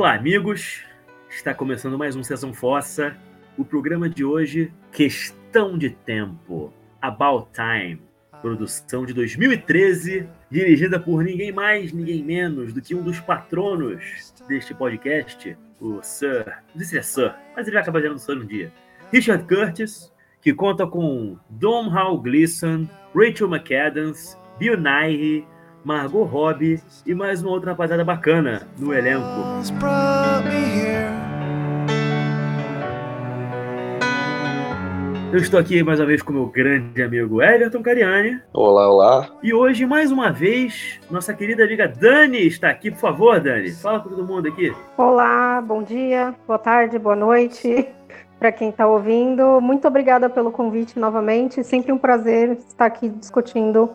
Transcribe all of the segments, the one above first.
Olá, amigos. Está começando mais um Sessão Fossa. O programa de hoje, Questão de Tempo. About Time. Produção de 2013, dirigida por ninguém mais, ninguém menos do que um dos patronos deste podcast, o Sir. Não sei se é Sir, mas ele vai acabar sendo Sir um dia. Richard Curtis, que conta com Dom Hal Gleason, Rachel McAdams, Bill Nighy, Margot Robbie e mais uma outra rapaziada bacana no elenco. Eu estou aqui mais uma vez com meu grande amigo Everton Cariani. Olá, olá. E hoje, mais uma vez, nossa querida amiga Dani está aqui. Por favor, Dani, fala com todo mundo aqui. Olá, bom dia, boa tarde, boa noite para quem está ouvindo. Muito obrigada pelo convite novamente. Sempre um prazer estar aqui discutindo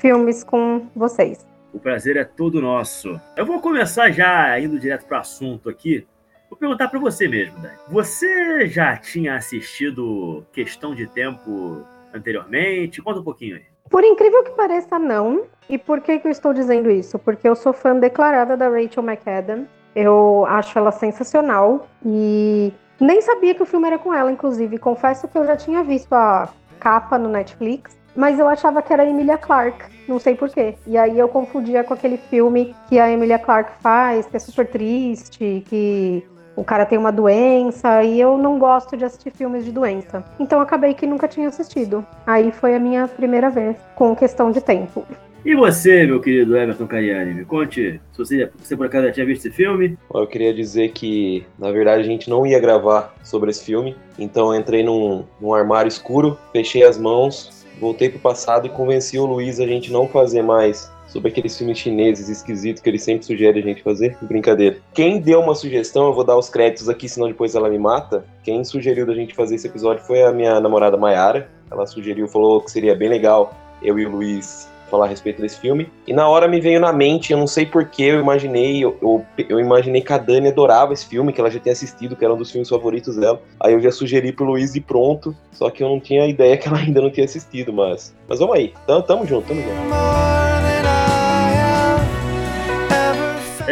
filmes com vocês. O prazer é todo nosso. Eu vou começar já indo direto para o assunto aqui. Vou perguntar para você mesmo, Dani. Você já tinha assistido Questão de Tempo anteriormente? Conta um pouquinho aí. Por incrível que pareça, não. E por que, que eu estou dizendo isso? Porque eu sou fã declarada da Rachel McAdams. Eu acho ela sensacional e nem sabia que o filme era com ela, inclusive. Confesso que eu já tinha visto a capa no Netflix, mas eu achava que era a Emilia Clarke, não sei porquê. E aí eu confundia com aquele filme que a Emilia Clarke faz, que é super triste, que o cara tem uma doença e eu não gosto de assistir filmes de doença. Então acabei que nunca tinha assistido. Aí foi a minha primeira vez com questão de tempo. E você, meu querido Everton Cariani, me conte se você, você por acaso já tinha visto esse filme? Eu queria dizer que, na verdade, a gente não ia gravar sobre esse filme, então eu entrei num, num armário escuro, fechei as mãos, voltei pro passado e convenci o Luiz a gente não fazer mais sobre aqueles filmes chineses esquisitos que ele sempre sugere a gente fazer. Brincadeira. Quem deu uma sugestão, eu vou dar os créditos aqui, senão depois ela me mata. Quem sugeriu da gente fazer esse episódio foi a minha namorada Mayara. Ela sugeriu, falou que seria bem legal eu e o Luiz falar a respeito desse filme. E na hora me veio na mente, eu não sei porquê, eu imaginei, eu, eu, eu, imaginei que a Dani adorava esse filme, que ela já tinha assistido, que era um dos filmes favoritos dela. Aí eu já sugeri pro Luiz de pronto, só que eu não tinha ideia que ela ainda não tinha assistido, mas. Mas vamos aí, tamo, tamo junto, tamo junto.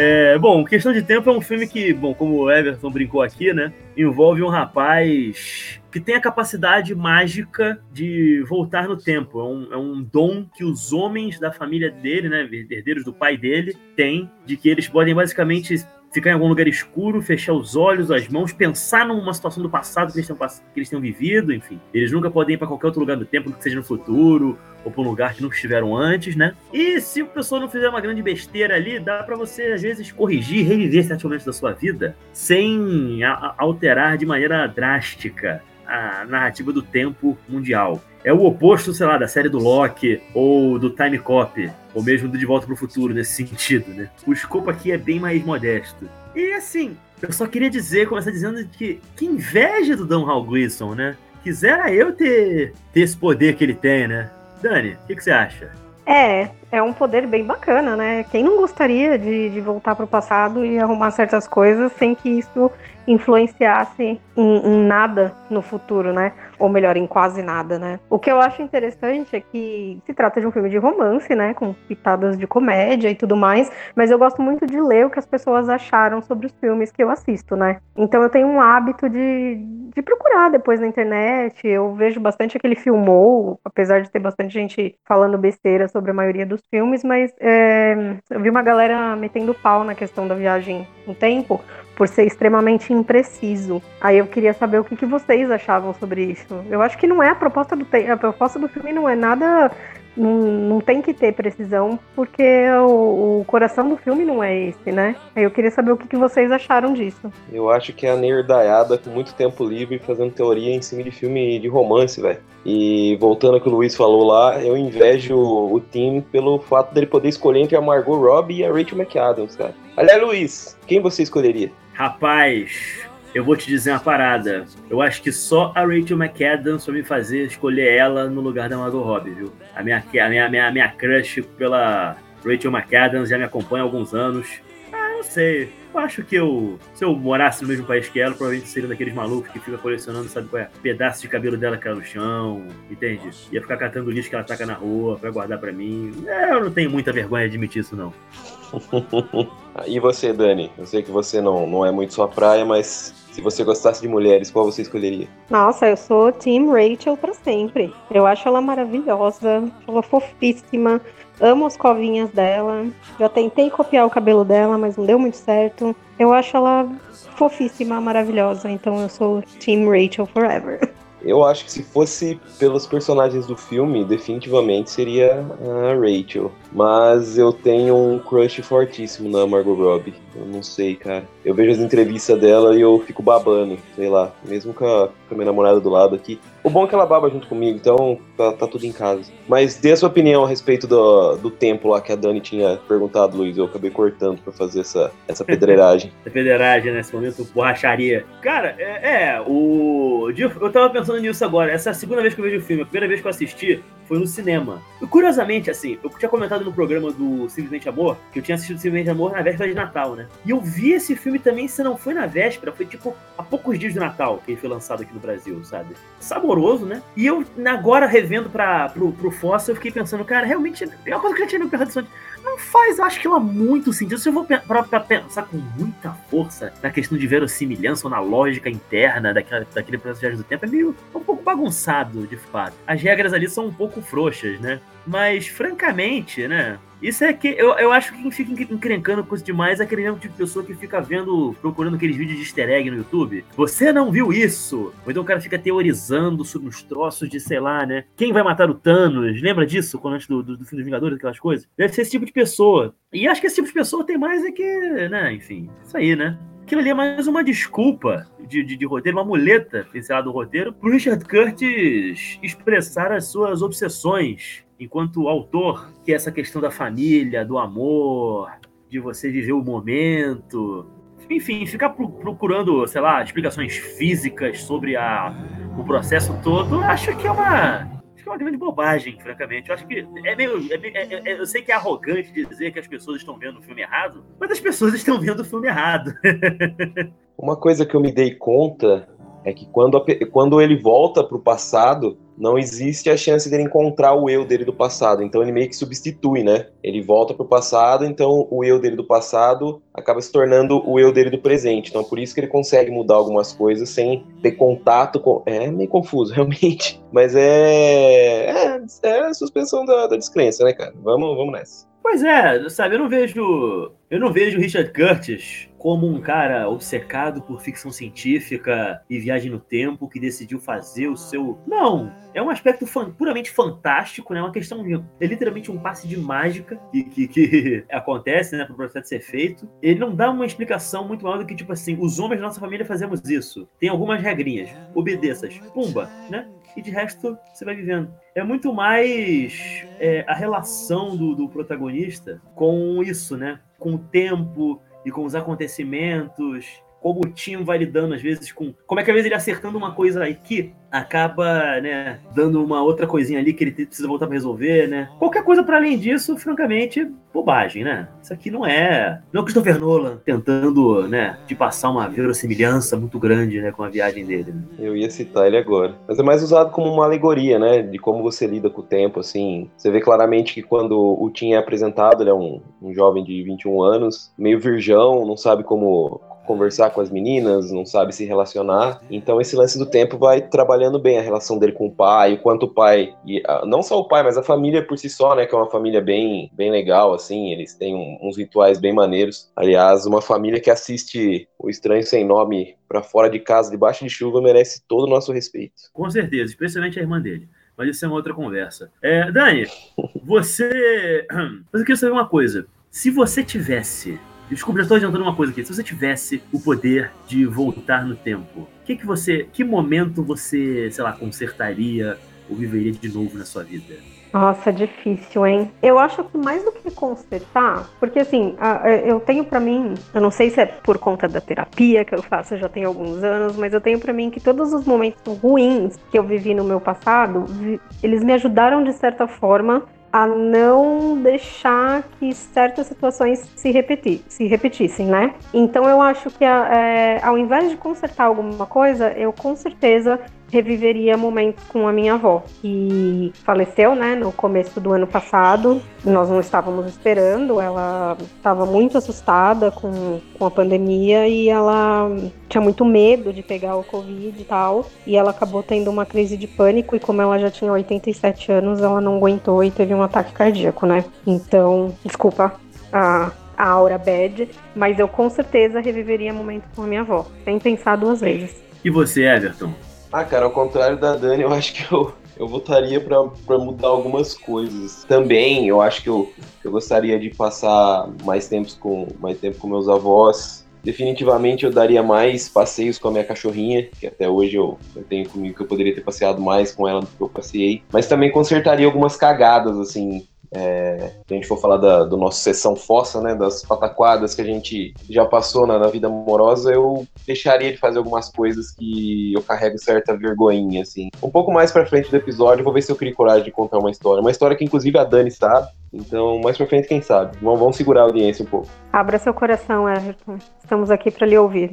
É, bom, Questão de Tempo é um filme que, bom, como o Everton brincou aqui, né, envolve um rapaz que tem a capacidade mágica de voltar no tempo. É um, é um dom que os homens da família dele, né, herdeiros do pai dele, têm, de que eles podem basicamente ficar em algum lugar escuro, fechar os olhos, as mãos, pensar numa situação do passado que eles, tenham, que eles tenham vivido, enfim. Eles nunca podem ir para qualquer outro lugar do tempo, que seja no futuro, ou para um lugar que não estiveram antes, né? E se a pessoa não fizer uma grande besteira ali, dá para você, às vezes, corrigir, reviver certos momentos da sua vida, sem alterar de maneira drástica a narrativa do tempo mundial. É o oposto, sei lá, da série do Loki ou do Time Cop, ou mesmo do De Volta para o Futuro, nesse sentido, né? O escopo aqui é bem mais modesto. E assim, eu só queria dizer, começar dizendo que que inveja do Don Hal Gleason, né? Quisera eu ter, ter esse poder que ele tem, né? Dani, o que, que, você acha? É, é um poder bem bacana, né? Quem não gostaria de, de voltar para o passado e arrumar certas coisas sem que isso influenciasse em, em, nada no futuro, né? Ou melhor, em quase nada, né? O que eu acho interessante é que se trata de um filme de romance, né? Com pitadas de comédia e tudo mais, mas eu gosto muito de ler o que as pessoas acharam sobre os filmes que eu assisto, né? Então eu tenho um hábito de, de procurar depois na internet, eu vejo bastante aquele filmou, apesar de ter bastante gente falando besteira sobre a maioria dos filmes, mas é, eu vi uma galera metendo pau na questão da viagem no tempo, por ser extremamente impreciso. Aí eu queria saber o que, que vocês achavam sobre isso. Eu acho que não é a proposta do a proposta do filme não é nada não, não tem que ter precisão, porque o, o, coração do filme não é esse, né? Aí eu queria saber o que, que vocês acharam disso. Eu acho que é a nerdaiada com muito tempo livre fazendo teoria em cima de filme de romance, velho. E voltando ao que o Luiz falou lá, eu invejo o time pelo fato dele poder escolher entre a Margot Robbie e a Rachel McAdams, cara. Aliás, Luiz, quem você escolheria? Rapaz, eu vou te dizer uma parada. Eu acho que só a Rachel McAdams vai me fazer escolher ela no lugar da Margot Robbie, viu? A minha, a minha, a minha, a minha crush pela Rachel McAdams já me acompanha há alguns anos. Ah, não sei. Eu acho que eu, se eu morasse no mesmo país que ela, provavelmente seria daqueles malucos que fica colecionando, sabe qual é? Pedaço de cabelo dela que cai no chão, entende? Ia ficar catando lixo que ela taca na rua pra guardar pra mim. É, eu não tenho muita vergonha de admitir isso, não. E você, Dani? Eu sei que você não, não é muito sua praia, mas se você gostasse de mulheres, qual você escolheria? Nossa, eu sou Team Rachel para sempre. Eu acho ela maravilhosa, ela fofíssima. Amo as covinhas dela. Já tentei copiar o cabelo dela, mas não deu muito certo. Eu acho ela fofíssima, maravilhosa. Então eu sou Team Rachel Forever. Eu acho que se fosse pelos personagens do filme, definitivamente seria a Rachel. Mas eu tenho um crush fortíssimo na Margot Robbie. Eu não sei, cara. Eu vejo as entrevistas dela e eu fico babando, sei lá. Mesmo com a, com a minha namorada do lado aqui. O bom é que ela baba junto comigo, então tá, tá tudo em casa. Mas dê a sua opinião a respeito do, do tempo lá que a Dani tinha perguntado, Luiz. Eu acabei cortando pra fazer essa, essa pedreiragem. essa pedreiragem, nesse momento, borracharia. Cara, é, é, o. Eu tava pensando nisso agora. Essa é a segunda vez que eu vejo o filme. A primeira vez que eu assisti foi no cinema. E curiosamente, assim, eu tinha comentado no programa do Simplesmente Amor, que eu tinha assistido Simplesmente Amor na véspera de Natal, né? E eu vi esse filme também, se não foi na véspera, foi tipo há poucos dias do Natal que ele foi lançado aqui no Brasil, sabe? Saboroso, né? E eu, agora revendo pra, pro, pro Fossa, eu fiquei pensando, cara, realmente, é uma coisa que eu já tinha me perguntado antes não faz, acho que ela muito sentido. Se eu vou pra, pra, pensar com muita força na questão de verossimilhança ou na lógica interna daquela, daquele processo do tempo, é meio um pouco bagunçado, de fato. As regras ali são um pouco frouxas, né? Mas, francamente, né? Isso é que eu, eu acho que quem fica encrencando coisa demais é aquele tipo de pessoa que fica vendo, procurando aqueles vídeos de easter egg no YouTube. Você não viu isso? Ou então o cara fica teorizando sobre os troços de, sei lá, né? Quem vai matar o Thanos? Lembra disso? Quando antes do, do, do fim dos Vingadores, aquelas coisas? Deve ser esse tipo de pessoa. E acho que esse tipo de pessoa tem mais é que, né? Enfim, isso aí, né? aquilo ali é mais uma desculpa de, de, de roteiro, uma muleta pincelada do roteiro, pro Richard Curtis expressar as suas obsessões enquanto autor, que é essa questão da família, do amor, de você viver o momento. Enfim, ficar procurando, sei lá, explicações físicas sobre a, o processo todo, acho que é uma é uma grande bobagem, francamente. Eu acho que é meio. É, é, é, eu sei que é arrogante dizer que as pessoas estão vendo o filme errado, mas as pessoas estão vendo o filme errado. Uma coisa que eu me dei conta é que quando, a, quando ele volta para o passado, não existe a chance dele encontrar o eu dele do passado. Então ele meio que substitui, né? Ele volta para o passado, então o eu dele do passado acaba se tornando o eu dele do presente. Então por isso que ele consegue mudar algumas coisas sem ter contato com. É meio confuso, realmente. Mas é. É, é a suspensão da, da descrença, né, cara? Vamos, vamos nessa. Pois é, sabe, eu não vejo. Eu não vejo Richard Curtis como um cara obcecado por ficção científica e viagem no tempo que decidiu fazer o seu. Não! É um aspecto fan... puramente fantástico, né? Uma questão. É literalmente um passe de mágica que, que, que acontece, né? Pro processo ser feito. Ele não dá uma explicação muito maior do que, tipo assim, os homens da nossa família fazemos isso. Tem algumas regrinhas. Obedeças. Pumba, né? E de resto, você vai vivendo. É muito mais é, a relação do, do protagonista com isso, né? Com o tempo, e com os acontecimentos, como o time vai lidando às vezes com. Como é que às vezes ele acertando uma coisa aqui acaba, né, dando uma outra coisinha ali que ele precisa voltar para resolver, né? Qualquer coisa para além disso, francamente, bobagem, né? Isso aqui não é, não é o Christopher Nolan tentando, né, de passar uma verossimilhança muito grande, né, com a viagem dele. Né? Eu ia citar ele agora. Mas é mais usado como uma alegoria, né, de como você lida com o tempo, assim. Você vê claramente que quando o Tim é apresentado, ele é um, um jovem de 21 anos, meio virgão, não sabe como conversar com as meninas, não sabe se relacionar. Então esse lance do tempo vai trabalhando bem a relação dele com o pai, o quanto o pai, e não só o pai, mas a família por si só, né, que é uma família bem, bem legal, assim, eles têm um, uns rituais bem maneiros. Aliás, uma família que assiste O Estranho Sem Nome para fora de casa, debaixo de chuva, merece todo o nosso respeito. Com certeza, especialmente a irmã dele. Mas isso é uma outra conversa. É, Dani, você. Mas eu queria saber uma coisa. Se você tivesse Desculpa, já estou adiantando uma coisa aqui. Se você tivesse o poder de voltar no tempo, que que você, que momento você, sei lá, consertaria ou viveria de novo na sua vida? Nossa, difícil, hein? Eu acho que mais do que consertar, porque assim, eu tenho para mim, eu não sei se é por conta da terapia que eu faço já tem alguns anos, mas eu tenho para mim que todos os momentos ruins que eu vivi no meu passado, eles me ajudaram de certa forma a não deixar que certas situações se, repetir, se repetissem, né? Então eu acho que é, ao invés de consertar alguma coisa, eu com certeza reviveria momentos com a minha avó, que faleceu, né, no começo do ano passado. Nós não estávamos esperando, ela estava muito assustada com, com a pandemia e ela tinha muito medo de pegar o Covid e tal. E ela acabou tendo uma crise de pânico e como ela já tinha 87 anos, ela não aguentou e teve um ataque cardíaco, né? Então, desculpa a, a aura bad, mas eu com certeza reviveria momentos com a minha avó, sem pensar duas vezes. E você, Everton? Ah, cara, ao contrário da Dani, eu acho que eu, eu votaria para mudar algumas coisas. Também, eu acho que eu, eu gostaria de passar mais, tempos com, mais tempo com meus avós. Definitivamente eu daria mais passeios com a minha cachorrinha, que até hoje eu, eu tenho comigo que eu poderia ter passeado mais com ela do que eu passei. Mas também consertaria algumas cagadas, assim, é, se a gente for falar da, do nosso sessão fossa, né, das pataquadas que a gente já passou na, na, vida amorosa, eu deixaria de fazer algumas coisas que eu carrego certa vergonhinha, assim. Um pouco mais pra frente do episódio, vou ver se eu crio coragem de contar uma história. Uma história que, inclusive, a Dani sabe. Então, mais pra frente, quem sabe? Vamos, vamos segurar a audiência um pouco. Abra seu coração, Everton. Estamos aqui para lhe ouvir.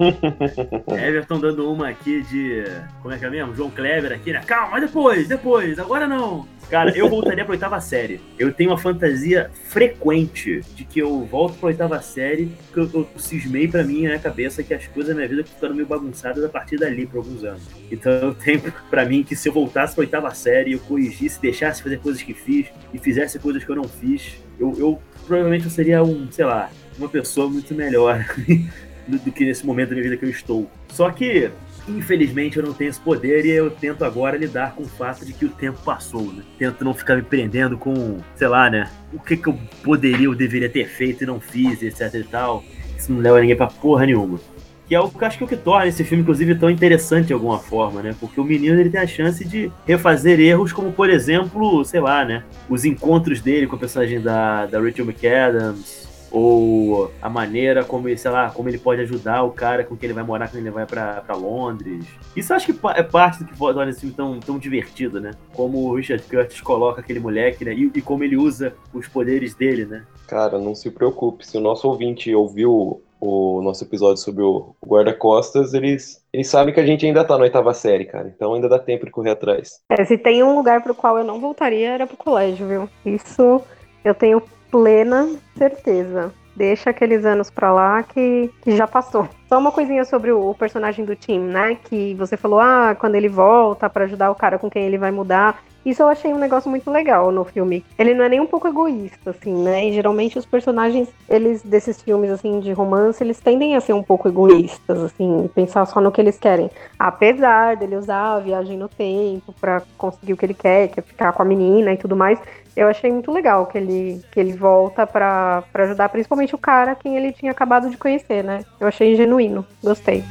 Everton dando uma aqui de. Como é que é mesmo? João Kleber aqui, né? Calma, depois, depois, agora não. Cara, eu voltaria pra oitava série. Eu tenho uma fantasia frequente de que eu volto pra oitava série, que eu, eu cismei pra mim na cabeça que as coisas da minha vida ficaram meio bagunçadas a partir dali por alguns anos. Então eu tenho pra mim que se eu voltasse pra oitava série, eu corrigisse, deixasse fazer coisas que fiz e fizesse coisas que eu não fiz, eu, eu provavelmente eu seria um, sei lá, uma pessoa muito melhor do, do que nesse momento da minha vida que eu estou. Só que Infelizmente eu não tenho esse poder e eu tento agora lidar com o fato de que o tempo passou, né? Tento não ficar me prendendo com, sei lá, né? O que, que eu poderia ou deveria ter feito e não fiz, etc e tal. Isso não leva ninguém pra porra nenhuma. Que é o que acho que é o que torna esse filme, inclusive, tão interessante de alguma forma, né? Porque o menino ele tem a chance de refazer erros, como por exemplo, sei lá, né? Os encontros dele com a personagem da, da Rachel McAdams, ou a maneira como, sei lá, como ele pode ajudar o cara com quem ele vai morar quando ele vai para Londres. Isso acho que é parte do que torna esse filme tão, tão divertido, né? Como o Richard Curtis coloca aquele moleque, né? E, e, como ele usa os poderes dele, né? Cara, não se preocupe. Se o nosso ouvinte ouviu o nosso episódio sobre o guarda-costas, eles, eles sabem que a gente ainda tá na oitava série, cara. Então ainda dá tempo de correr atrás. É, se tem um lugar pro qual eu não voltaria, era pro colégio, viu? Isso eu tenho plena certeza. Deixa aqueles anos pra lá que, que já passou. Só uma coisinha sobre o, personagem do Tim, né? Que você falou, ah, quando ele volta para ajudar o cara com quem ele vai mudar. Isso eu achei um negócio muito legal no filme. Ele não é nem um pouco egoísta, assim, né? E geralmente os personagens, eles, desses filmes, assim, de romance, eles tendem a ser um pouco egoístas, assim, pensar só no que eles querem. Apesar dele usar a viagem no tempo para conseguir o que ele quer, que é ficar com a menina e tudo mais, eu achei muito legal que ele, que ele volta para ajudar principalmente o cara quem ele tinha acabado de conhecer, né? Eu achei genuíno, gostei.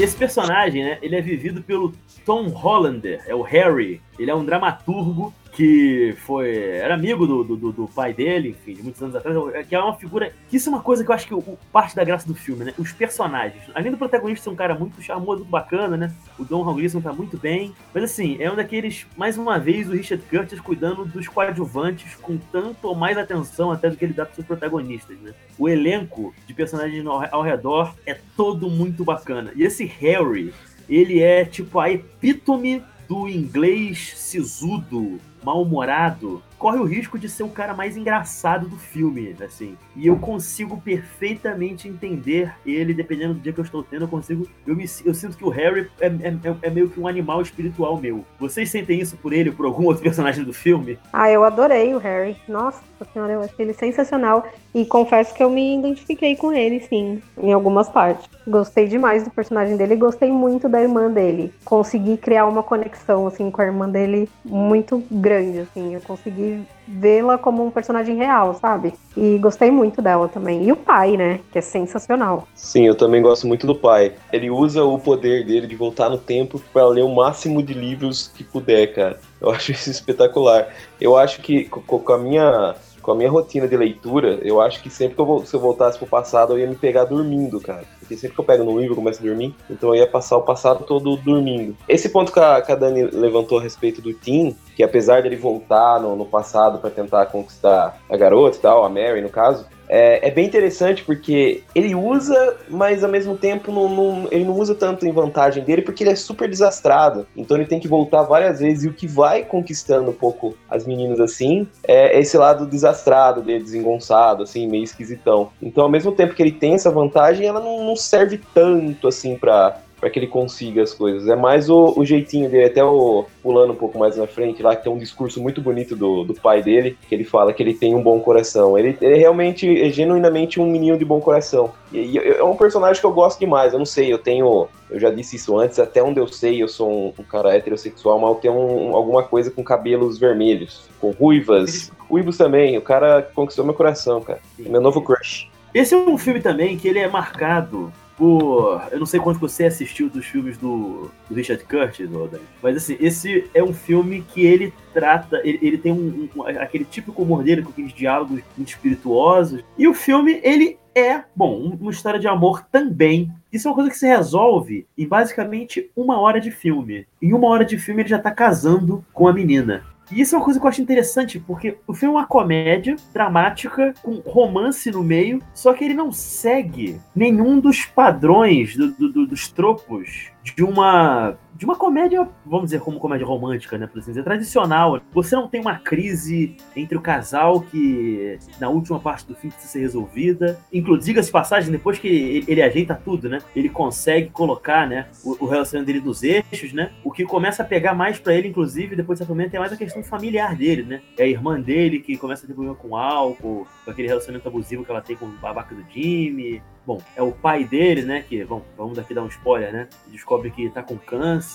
Esse personagem, né, ele é vivido pelo Tom Hollander, é o Harry. Ele é um dramaturgo que foi era amigo do, do, do, pai dele, enfim, de muitos anos atrás, que é uma figura. Que isso é uma coisa que eu acho que o, parte da graça do filme, né? Os personagens. Além do protagonista ser um cara muito charmoso, muito bacana, né? O Don Gleason tá muito bem. Mas assim, é um daqueles, mais uma vez, o Richard Curtis cuidando dos coadjuvantes com tanto ou mais atenção até do que ele dá pros seus protagonistas, né? O elenco de personagens ao redor é todo muito bacana. E esse Harry, ele é tipo a epítome do inglês sisudo, mal-humorado, corre o risco de ser o cara mais engraçado do filme, assim. E eu consigo perfeitamente entender ele, dependendo do dia que eu estou tendo, eu consigo. Eu, me, eu sinto que o Harry é, é, é meio que um animal espiritual meu. Vocês sentem isso por ele ou por algum outro personagem do filme? Ah, eu adorei o Harry. Nossa senhora, eu achei ele sensacional. E confesso que eu me identifiquei com ele, sim, em algumas partes. Gostei demais do personagem dele e gostei muito da irmã dele. Consegui criar uma conexão, assim, com a irmã dele muito grande, assim. Eu consegui vê-la como um personagem real, sabe? E gostei muito dela também. E o pai, né? Que é sensacional. Sim, eu também gosto muito do pai. Ele usa o poder dele de voltar no tempo para ler o máximo de livros que puder, cara. Eu acho isso espetacular. Eu acho que com a minha com a minha rotina de leitura, eu acho que sempre que eu, se eu voltasse pro passado, eu ia me pegar dormindo, cara. Porque sempre que eu pego no livro, eu começo a dormir, então eu ia passar o passado todo dormindo. Esse ponto que a, que a Dani levantou a respeito do Tim, que apesar dele voltar no, no passado para tentar conquistar a garota e tal, a Mary no caso, é, é, bem interessante porque ele usa, mas ao mesmo tempo não, não, ele não usa tanto em vantagem dele porque ele é super desastrado. Então ele tem que voltar várias vezes e o que vai conquistando um pouco as meninas assim é esse lado desastrado dele, desengonçado, assim, meio esquisitão. Então ao mesmo tempo que ele tem essa vantagem, ela não, não serve tanto assim pra, para que ele consiga as coisas. É mais o, o, jeitinho dele, até o pulando um pouco mais na frente, lá que tem um discurso muito bonito do, do pai dele, que ele fala que ele tem um bom coração. Ele, ele realmente é genuinamente um menino de bom coração. E, e, é um personagem que eu gosto demais. Eu não sei, eu tenho. Eu já disse isso antes, até onde eu sei, eu sou um, um cara heterossexual, mas eu tenho um, alguma coisa com cabelos vermelhos, com ruivas. Ruivos também, o cara conquistou meu coração, cara. Meu novo crush. Esse é um filme também que ele é marcado por. Eu não sei quanto você assistiu dos filmes do, do Richard Curtis, mas assim, esse é um filme que ele trata. Ele, ele tem um, um, aquele típico humor dele, com aqueles diálogos muito espirituosos. E o filme, ele é, bom, uma história de amor também. Isso é uma coisa que se resolve em basicamente uma hora de filme. Em uma hora de filme ele já tá casando com a menina. E isso é uma coisa que eu acho interessante, porque o filme é uma comédia dramática, com romance no meio, só que ele não segue nenhum dos padrões, do, do, dos tropos de uma de uma comédia, vamos dizer, como comédia romântica, né, por assim dizer, tradicional. Você não tem uma crise entre o casal que na última parte do filme precisa ser resolvida. Inclusive, as passagens, depois que ele, ele, ajeita tudo, né, ele consegue colocar, né, o, o, relacionamento dele nos eixos, né, o que começa a pegar mais para ele, inclusive, depois dessa momento, é mais a questão familiar dele, né. É a irmã dele que começa a ter problema com álcool, com aquele relacionamento abusivo que ela tem com o babaca do Jimmy. Bom, é o pai dele, né? Que, bom, vamos daqui dar um spoiler, né? Descobre que tá com câncer.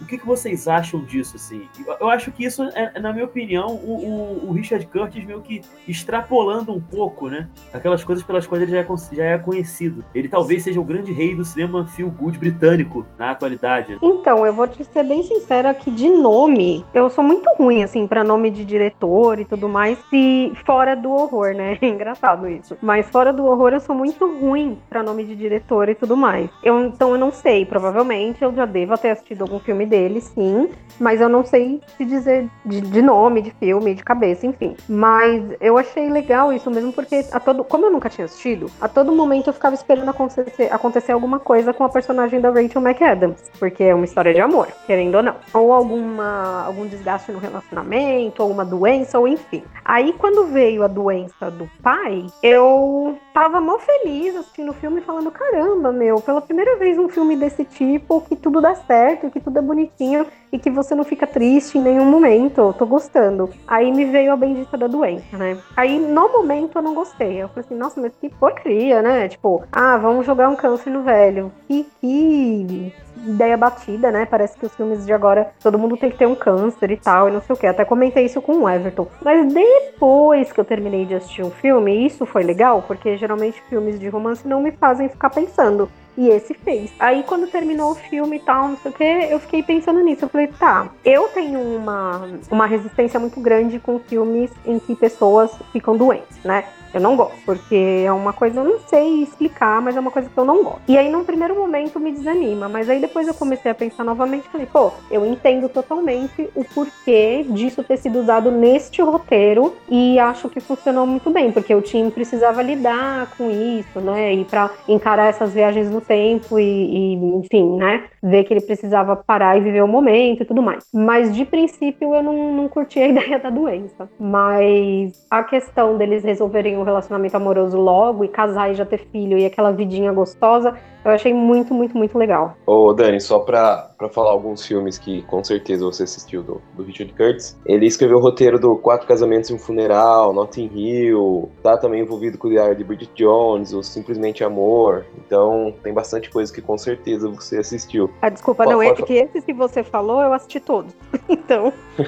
O que, que vocês acham disso, assim? Eu acho que isso, é, na minha opinião, o, o, o, Richard Curtis meio que extrapolando um pouco, né? Aquelas coisas pelas quais ele já é, já é conhecido. Ele talvez seja o grande rei do cinema feel good britânico na atualidade. Então, eu vou te ser bem sincera que de nome, eu sou muito ruim, assim, para nome de diretor e tudo mais, se fora do horror, né? É engraçado isso. Mas fora do horror, eu sou muito ruim para nome de diretor e tudo mais. Eu, então eu não sei, provavelmente eu já devo ter assistido algum filme dele, sim, mas eu não sei se dizer de, de, nome, de filme, de cabeça, enfim. Mas eu achei legal isso mesmo porque a todo, como eu nunca tinha assistido, a todo momento eu ficava esperando acontecer, acontecer alguma coisa com a personagem da Rachel McAdams, porque é uma história de amor, querendo ou não, ou alguma algum desgaste no relacionamento, ou uma doença, ou enfim. Aí quando veio a doença do pai, eu tava mó feliz assistindo o filme falando: caramba, meu, pela primeira vez um filme desse tipo, que tudo dá certo, que tudo é bonitinho e que você não fica triste em nenhum momento. Tô gostando. Aí me veio a bendita da doença, né? Aí no momento eu não gostei. Eu falei assim: nossa, mas que porcaria, né? Tipo, ah, vamos jogar um câncer no velho. Que, que ideia batida, né? Parece que os filmes de agora todo mundo tem que ter um câncer e tal, e não sei o que. Até comentei isso com o Everton. Mas depois que eu terminei de assistir um filme, isso foi legal, porque geralmente filmes de romance não me fazem ficar pensando. E esse fez. Aí quando terminou o filme e tal, não sei o que, eu fiquei pensando nisso. Eu falei, tá, eu tenho uma, uma resistência muito grande com filmes em que pessoas ficam doentes, né? Eu não gosto, porque é uma coisa, eu não sei explicar, mas é uma coisa que eu não gosto. E aí, num primeiro momento, me desanima, mas aí depois eu comecei a pensar novamente falei, pô, eu entendo totalmente o porquê disso ter sido usado neste roteiro e acho que funcionou muito bem, porque o time precisava lidar com isso, né? E para encarar essas viagens no tempo e, e, enfim, né? Ver que ele precisava parar e viver o momento e tudo mais. Mas de princípio eu não, não curti a ideia da doença. Mas a questão deles resolverem um relacionamento amoroso logo e casar e já ter filho e aquela vidinha gostosa, eu achei muito, muito, muito legal. Ô, Dani, só pra, pra falar alguns filmes que com certeza você assistiu do, do Richard Curtis, ele escreveu o roteiro do Quatro Casamentos e um Funeral, Notting Hill, tá também envolvido com o diário de Bridget Jones, o Simplesmente Amor, então tem bastante coisa que com certeza você assistiu. Ah, desculpa, não, é que esses que você falou eu assisti todos, então...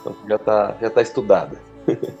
então já tá, já tá estudada.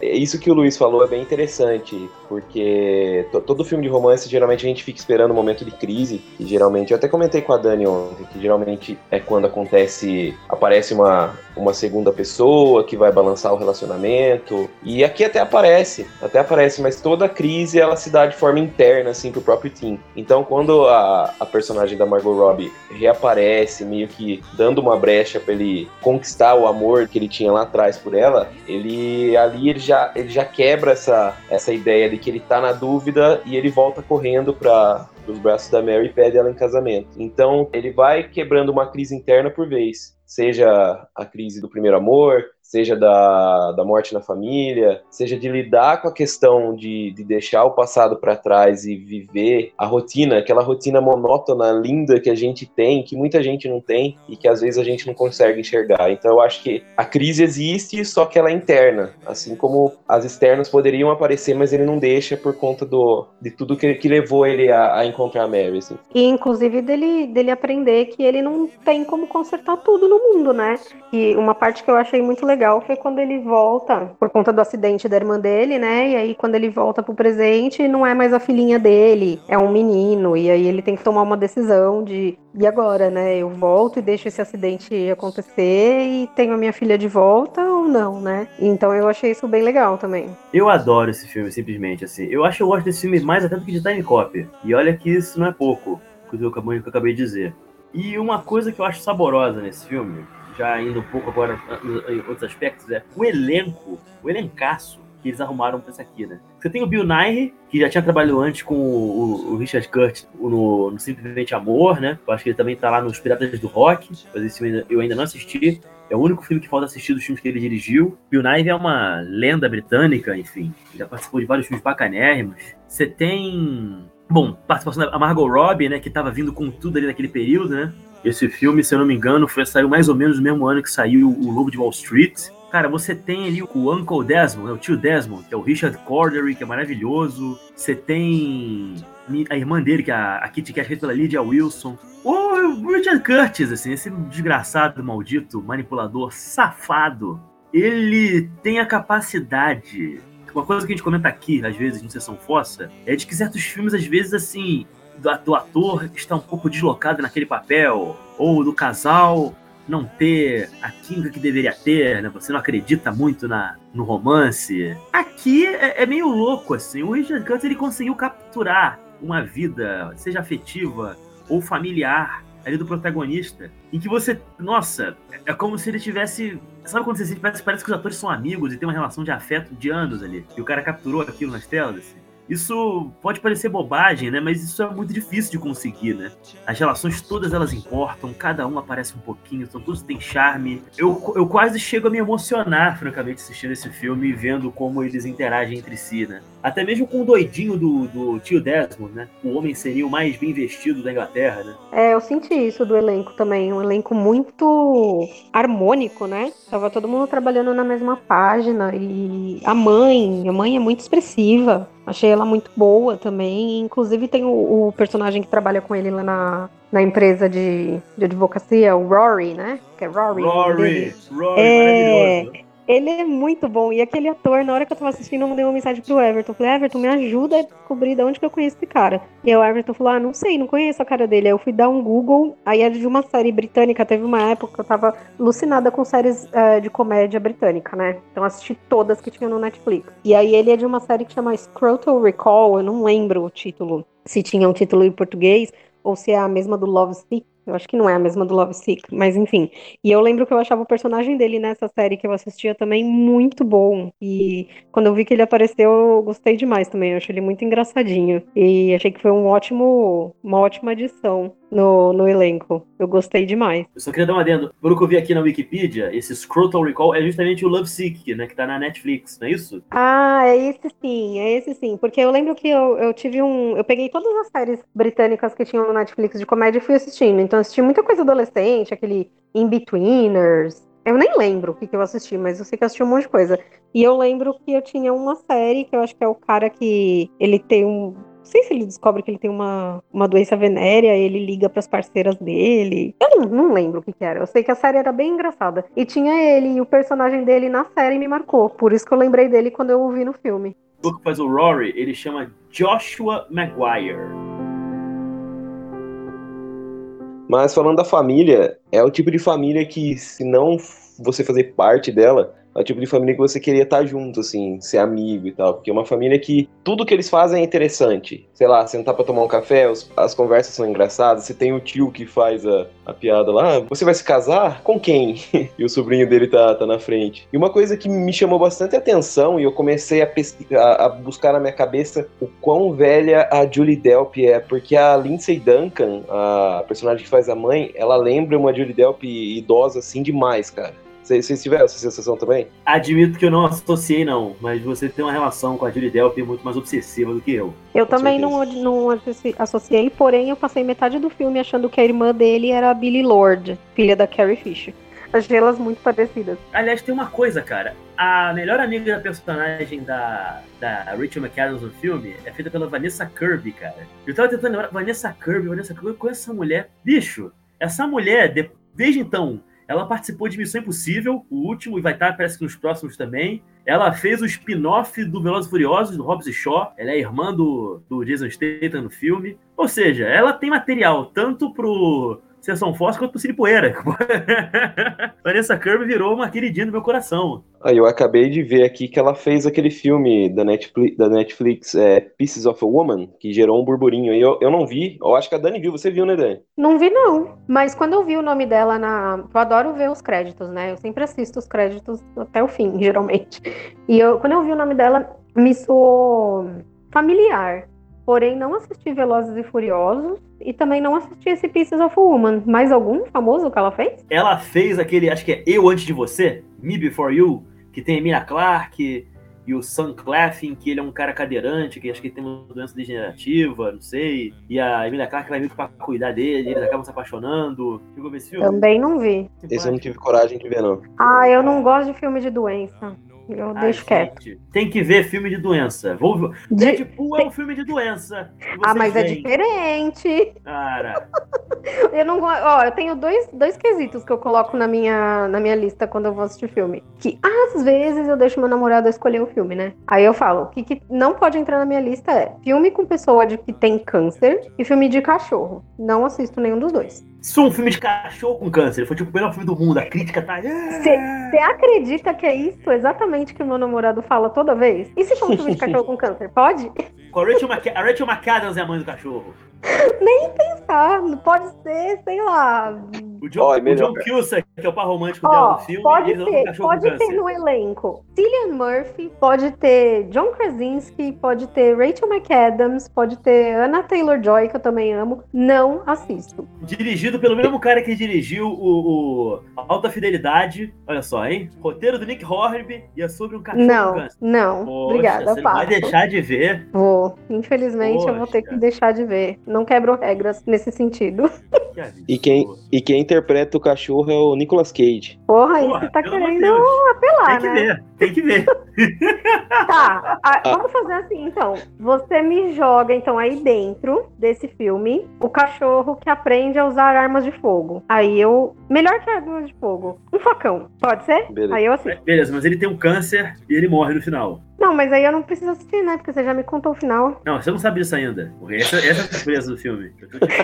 Isso que o Luiz falou é bem interessante, porque todo filme de romance geralmente a gente fica esperando um momento de crise, que geralmente, eu até comentei com a Dani ontem, que geralmente é quando acontece, aparece uma, uma segunda pessoa que vai balançar o relacionamento, e aqui até aparece, até aparece, mas toda crise ela se dá de forma interna, assim, pro próprio Tim. Então quando a, a personagem da Margot Robbie reaparece, meio que dando uma brecha para ele conquistar o amor que ele tinha lá atrás por ela, ele ali ele já, ele já quebra essa, essa ideia de que ele tá na dúvida e ele volta correndo para os braços da Mary e pede ela em casamento. Então ele vai quebrando uma crise interna por vez, seja a crise do primeiro amor, seja da, da morte na família, seja de lidar com a questão de, de deixar o passado para trás e viver a rotina, aquela rotina monótona, linda que a gente tem, que muita gente não tem e que às vezes a gente não consegue enxergar. Então eu acho que a crise existe, só que ela é interna, assim como as externas poderiam aparecer, mas ele não deixa por conta do, de tudo que, que levou ele a, a encontrar a Mary. Assim. E inclusive dele, dele aprender que ele não tem como consertar tudo no mundo, né? E uma parte que eu achei muito legal legal foi quando ele volta, por conta do acidente da irmã dele, né? E aí, quando ele volta pro presente, não é mais a filhinha dele, é um menino. E aí ele tem que tomar uma decisão de. E agora, né? Eu volto e deixo esse acidente acontecer e tenho a minha filha de volta ou não, né? Então eu achei isso bem legal também. Eu adoro esse filme, simplesmente, assim. Eu acho que eu gosto desse filme mais até do que de Time Cop. E olha que isso não é pouco, o que eu acabei de dizer. E uma coisa que eu acho saborosa nesse filme já indo um pouco agora em outros aspectos, é o elenco, o elencaço que eles arrumaram pra isso aqui, né? Você tem o Bill Nighy, que já tinha trabalhado antes com o, o Richard Curtis no, no, Simplesmente Amor, né? Eu acho que ele também tá lá nos Piratas do Rock, mas esse filme eu ainda não assisti. É o único filme que falta assistir dos filmes que ele dirigiu. Bill Nighy é uma lenda britânica, enfim. Já participou de vários filmes bacanérrimos. Você tem... Bom, participação da Margot Robbie, né? Que tava vindo com tudo ali naquele período, né? Esse filme, se eu não me engano, foi, saiu mais ou menos no mesmo ano que saiu O Lobo de Wall Street. Cara, você tem ali o Uncle Desmond, né, o tio Desmond, que é o Richard Cordery, que é maravilhoso. Você tem a irmã dele, que é a, Kitty Cat, feita pela Lydia Wilson. O Richard Curtis, assim, esse desgraçado, maldito, manipulador, safado. Ele tem a capacidade uma coisa que a gente comenta aqui, às vezes, no Sessão Fossa, é de que certos filmes, às vezes, assim, do, do ator estar um pouco deslocado naquele papel, ou do casal não ter a química que deveria ter, né? Você não acredita muito na, no romance. Aqui é, é meio louco, assim. O Richard Curtis, ele conseguiu capturar uma vida, seja afetiva ou familiar, ali do protagonista, em que você, nossa, é como se ele tivesse, sabe quando você sente, parece, parece que os atores são amigos e tem uma relação de afeto de anos ali, e o cara capturou aquilo nas telas, assim. Isso pode parecer bobagem, né? Mas isso é muito difícil de conseguir, né? As relações todas elas importam, cada um aparece um pouquinho, todos têm charme. Eu, eu quase chego a me emocionar, francamente, assistindo esse filme e vendo como eles interagem entre si, né? Até mesmo com o doidinho do, do tio Desmond, né? O homem seria o mais bem vestido da Inglaterra, né? É, eu senti isso do elenco também. Um elenco muito harmônico, né? Tava todo mundo trabalhando na mesma página. E a mãe, a mãe é muito expressiva. Achei ela muito boa também. Inclusive tem o, o personagem que trabalha com ele lá na, na empresa de, de advocacia, o Rory, né? Que é Rory. Rory, Rory, é, maravilhoso. Ele é muito bom. E aquele ator, na hora que eu tava assistindo, eu mandei uma mensagem pro Everton. Falei, Everton, me ajuda a descobrir de onde que eu conheço esse cara. E o Everton falou, ah, não sei, não conheço a cara dele. Aí eu fui dar um Google, aí era de uma série britânica. Teve uma época que eu tava alucinada com séries uh, de comédia britânica, né? Então assisti todas que tinha no Netflix. E aí ele é de uma série que chama Scrotal Recall, eu não lembro o título, se tinha um título em português, ou se é a mesma do Love Sick, eu acho que não é a mesma do Love Sick, mas enfim. E eu lembro que eu achava o personagem dele nessa série que eu assistia também muito bom. E quando eu vi que ele apareceu, eu gostei demais também. Eu achei ele muito engraçadinho. E achei que foi um ótimo, uma ótima adição no, no elenco. Eu gostei demais. Eu só queria dar uma adendo. Pelo que eu vi aqui na Wikipedia, esse Scrotal Recall é justamente o Love Sick, né? Que tá na Netflix, não é isso? Ah, é esse sim, é esse sim. Porque eu lembro que eu, eu tive um. Eu peguei todas as séries britânicas que tinham no Netflix de comédia e fui assistindo. Então assisti muita coisa adolescente, aquele In-Betweeners. Eu nem lembro o que, que eu assisti, mas eu sei que eu assisti um monte de coisa. E eu lembro que eu tinha uma série que eu acho que é o cara que ele tem um sei se ele descobre que ele tem uma, uma doença venérea, ele liga para as parceiras dele. Eu não, não lembro o que, que, era. Eu sei que a série era bem engraçada. E tinha ele, e o personagem dele na série me marcou. Por isso que eu lembrei dele quando eu o vi no filme. O que faz o Rory, ele chama Joshua Maguire. Mas falando da família, é o tipo de família que, se não você fazer parte dela, é o tipo de família que você queria estar junto, assim, ser amigo e tal. Porque é uma família que tudo que eles fazem é interessante. Sei lá, sentar pra tomar um café, os, as conversas são engraçadas. Você tem o tio que faz a, a piada lá, ah, você vai se casar? Com quem? e o sobrinho dele tá, tá na frente. E uma coisa que me chamou bastante atenção e eu comecei a, a, a buscar na minha cabeça o quão velha a Julie Delp é, porque a Lindsay Duncan, a personagem que faz a mãe, ela lembra uma Julie Delp idosa assim demais, cara. Vocês tiveram essa sensação também? Admito que eu não associei, não, mas você tem uma relação com a Julie Delp muito mais obsessiva do que eu. Eu também não, não associei, porém eu passei metade do filme achando que a irmã dele era a Billy Lord, filha da Carrie Fisher. Achei elas muito parecidas. Aliás, tem uma coisa, cara. A melhor amiga da personagem da, da Rachel McAdams no filme é feita pela Vanessa Kirby, cara. Eu tava tentando lembrar, Vanessa Kirby, Vanessa Kirby, com essa mulher. Bicho, essa mulher, desde então, ela participou de Missão Impossível, o último, e vai estar, parece que nos próximos também. Ela fez o spin-off do Velozes e Furiosos, do Hobbs e Shaw. Ela é irmã do, do Jason Statham no filme. Ou seja, ela tem material tanto pro Sessão Force quanto pro Cine Poeira. Vanessa Kirby virou uma queridinha do meu coração. Aí eu acabei de ver aqui que ela fez aquele filme da Netflix, da Netflix é, Pieces of a Woman, que gerou um burburinho. E eu, eu não vi, eu acho que a Dani viu. Você viu, né, Dani? Não vi, não. Mas quando eu vi o nome dela na. Eu adoro ver os créditos, né? Eu sempre assisto os créditos até o fim, geralmente. E eu, quando eu vi o nome dela, me soou familiar. Porém, não assisti Velozes e Furiosos e também não assisti esse Pieces of a Woman. Mais algum famoso que ela fez? Ela fez aquele, acho que é Eu Antes de Você, Me Before You, que tem a Emilia Clarke e o Sam Claflin, que ele é um cara cadeirante, que acho que tem uma doença degenerativa, não sei. E a Emilia Clarke vai meio que pra cuidar dele, eles acabam se apaixonando. Chegou esse filme? Também não vi. Esse eu não tive coragem de ver, não. Ah, eu não gosto de filme de doença. Eu Ai, deixo quieto. Tem que ver filme de doença. Vou... De... Deadpool é um filme de doença. Ah, mas é é diferente. Cara. eu não Ó, eu tenho dois, dois quesitos que eu coloco na minha, na minha lista quando eu vou assistir filme. Que às vezes eu deixo meu namorado escolher o filme, né? Aí eu falo, o que, que não pode entrar na minha lista é filme com pessoa de, que tem câncer e filme de cachorro. Não assisto nenhum dos dois. Isso é um filme de cachorro com câncer. Foi tipo o melhor filme do mundo. A crítica tá. Você acredita que é isso exatamente que o meu namorado fala toda vez? E se for um filme de cachorro com câncer? Pode? A Rachel, a Rachel McAdams é a mãe do cachorro. Nem pensar, pode ser, sei lá. O John, oh, é o John Cusack, que é o par romântico oh, dela no filme, pode ter, pode ter no elenco Cillian Murphy, pode ter John Krasinski, pode ter Rachel McAdams, pode ter Anna Taylor-Joy, que eu também amo. Não assisto. Dirigido pelo mesmo cara que dirigiu o, o Alta Fidelidade, olha só, hein? Roteiro do Nick Hornby e é sobre um cachorro Não, não, Poxa, obrigada, você vai deixar de ver? Vou, infelizmente Poxa. eu vou ter que deixar de ver não quebro regras nesse sentido. E quem, e quem interpreta o cachorro é o Nicolas Cage. Porra, aí você tá querendo apelar, tem né? Ver, tem que ver. tá, a, ah. vamos fazer assim então. Você me joga então aí dentro desse filme o cachorro que aprende a usar armas de fogo. Aí eu. Melhor que armas de fogo. Um facão. Pode ser? Beleza. Aí eu assisto. Beleza, mas ele tem um câncer e ele morre no final. Não, mas aí eu não preciso assistir, né? Porque você já me contou o final. Não, você não sabe disso ainda. Essa, essa é a surpresa do filme.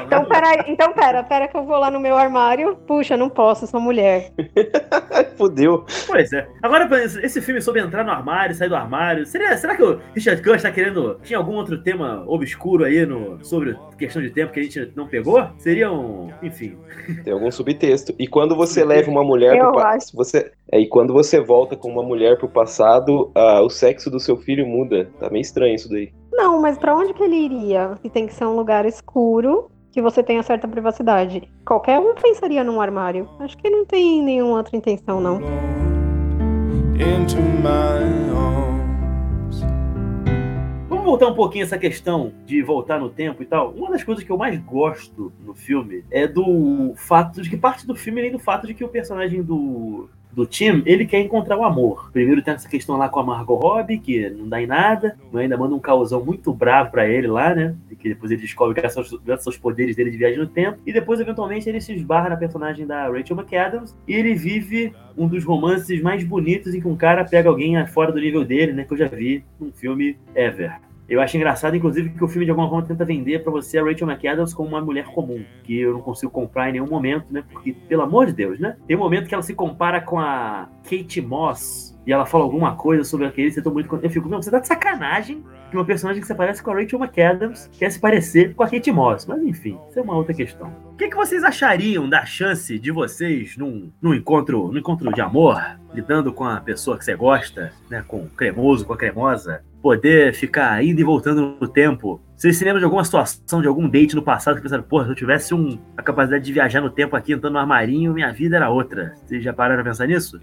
Então, pera, então, pera, pera que eu vou lá no meu armário. Puxa, não posso, sou mulher. Fudeu. Pois é. Agora, esse filme sobre entrar no armário, sair do armário, seria, será que o Richard Curtis tá querendo. Tinha algum outro tema obscuro aí no, sobre questão de tempo que a gente não pegou? Seria um. Enfim. Tem algum subtexto. E quando você leva uma mulher eu pro acho. você é, E quando você volta com uma mulher pro passado, uh, o sexo do seu filho muda. Tá meio estranho isso daí. Não, mas para onde que ele iria? Que tem que ser um lugar escuro, que você tenha certa privacidade. Qualquer um pensaria num armário. Acho que não tem nenhuma outra intenção, não. Vamos voltar um pouquinho essa questão de voltar no tempo e tal. Uma das coisas que eu mais gosto no filme é do fato de que parte do filme vem do fato de que o personagem do do Tim, ele quer encontrar o amor. Primeiro tem essa questão lá com a Margot Robbie, que não dá em nada, mas ainda manda um causão muito bravo para ele lá, né? E que depois ele descobre que graças aos poderes dele de viagem no tempo. E depois, eventualmente, ele se esbarra na personagem da Rachel McAdams e ele vive um dos romances mais bonitos em que um cara pega alguém fora do nível dele, né? Que eu já vi num filme ever. Eu acho engraçado, inclusive, que o filme de alguma forma tenta vender para você a Rachel McAdams como uma mulher comum, que eu não consigo comprar em nenhum momento, né? Porque, pelo amor de Deus, né? Tem um momento que ela se compara com a Kate Moss e ela fala alguma coisa sobre aquele, você tô muito Eu fico, não, você tá de sacanagem que uma personagem que você parece com a Rachel McAdams quer se parecer com a Kate Moss. Mas enfim, isso é uma outra questão. O que, que vocês achariam da chance de vocês num, num encontro num encontro de amor, lidando com a pessoa que você gosta, né, com o cremoso, com a cremosa, poder ficar indo e voltando no tempo. Vocês se lembram de alguma situação, de algum date no passado que pensaram, porra, se eu tivesse um, a capacidade de viajar no tempo aqui, entrando no armarinho, minha vida era outra. Vocês já pararam a pensar nisso?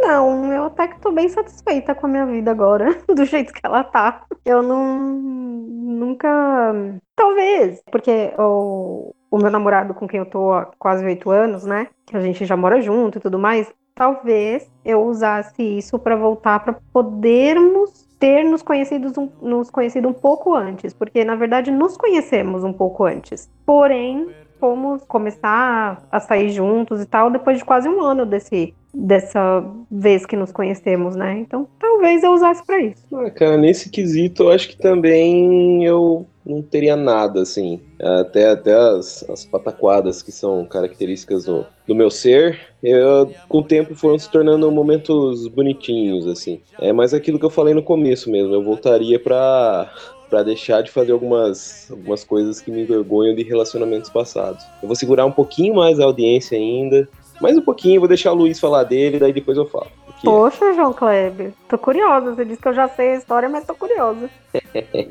Não, eu até que tô bem satisfeita com a minha vida agora, do jeito que ela tá. Eu não. Nunca. Talvez, porque o, o meu namorado com quem eu tô há quase oito anos, né? A gente já mora junto e tudo mais. Talvez eu usasse isso para voltar para podermos ter nos, conhecidos um, nos conhecido um pouco antes, porque na verdade nos conhecemos um pouco antes. Porém, fomos começar a sair juntos e tal depois de quase um ano desse dessa vez que nos conhecemos, né? Então, talvez eu usasse para isso. Ah, cara, nesse quesito, eu acho que também eu não teria nada, assim. Até, até as, as pataquadas que são características do, do meu ser, eu, com o tempo foram se tornando momentos bonitinhos, assim. É mais aquilo que eu falei no começo mesmo. Eu voltaria para para deixar de fazer algumas, algumas coisas que me envergonham de relacionamentos passados. Eu vou segurar um pouquinho mais a audiência ainda, mais um pouquinho, vou deixar o Luiz falar dele, daí depois eu falo. Poxa, João Kleber, tô curiosa. Você disse que eu já sei a história, mas tô curiosa.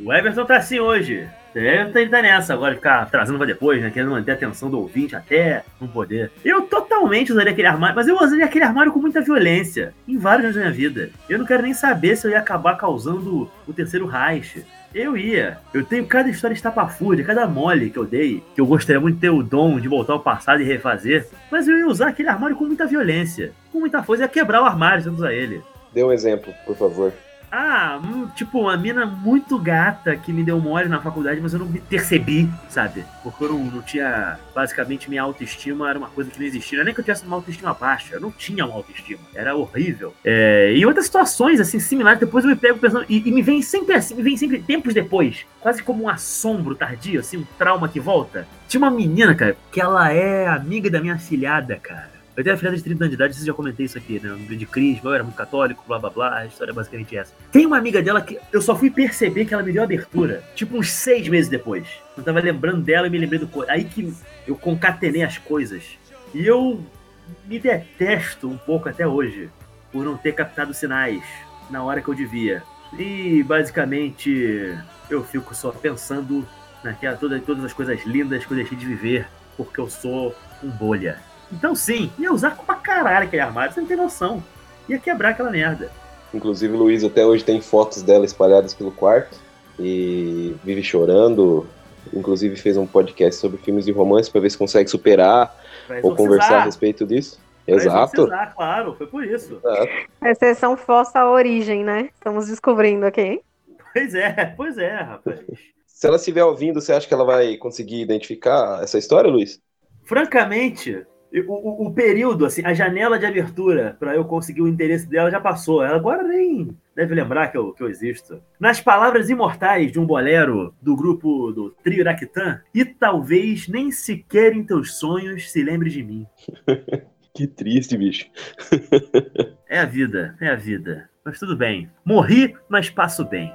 o Everton tá assim hoje. Ele tá nessa agora, ficar trazendo pra depois, né? Querendo manter a atenção do ouvinte até não poder. Eu totalmente usaria aquele armário, mas eu usaria aquele armário com muita violência em vários anos da minha vida. Eu não quero nem saber se eu ia acabar causando o terceiro Reich. Eu ia. Eu tenho cada história estapafúrdia, cada mole que eu dei, que eu gostaria muito de ter o dom de voltar ao passado e refazer. Mas eu ia usar aquele armário com muita violência, com muita força, ia quebrar o armário se eu usar ele. Dê um exemplo, por favor. Ah, hum, tipo, uma mina muito gata que me deu mole na faculdade, mas eu não me percebi, sabe? Porque eu não, não tinha. Basicamente, minha autoestima era uma coisa que não existia. Não é nem que eu tivesse uma autoestima baixa, eu não tinha uma autoestima. Era horrível. É, e outras situações, assim, similares, depois eu me pego pensando. E, e, me vem sempre assim, me vem sempre tempos depois. Quase como um assombro tardio, assim, um trauma que volta. Tinha uma menina, cara, que ela é amiga da minha filhada, cara. Eu tenho a filha de 30 anos de idade, vocês já comentei isso aqui, né? De crisma, eu era muito católico, blá blá blá, a história é basicamente essa. Tem uma amiga dela que eu só fui perceber que ela me deu abertura, tipo uns seis meses depois. Eu tava lembrando dela e me lembrei do. Aí que eu concatenei as coisas. E eu me detesto um pouco até hoje por não ter captado sinais na hora que eu devia. E basicamente eu fico só pensando naquela todas, todas as coisas lindas que eu deixei de viver porque eu sou um bolha. Então, sim, ia usar pra caralho aquele armário, você não tem noção. Ia quebrar aquela merda. Inclusive, Luiz até hoje tem fotos dela espalhadas pelo quarto e vive chorando. Inclusive, fez um podcast sobre filmes de romance para ver se consegue superar ou conversar a respeito disso. Exato. claro, foi por isso. Exato. Exceção fossa à origem, né? Estamos descobrindo aqui. Pois é, pois é, rapaz. Se ela estiver ouvindo, você acha que ela vai conseguir identificar essa história, Luiz? Francamente, o, o, período, assim, a janela de abertura para eu conseguir o interesse dela já passou. Ela agora nem deve lembrar que eu, que eu existo. Nas palavras imortais de um bolero do grupo do Trio Iraquitã, e talvez nem sequer em teus sonhos se lembre de mim. que triste, bicho. é a vida, é a vida. Mas tudo bem. Morri, mas passo bem.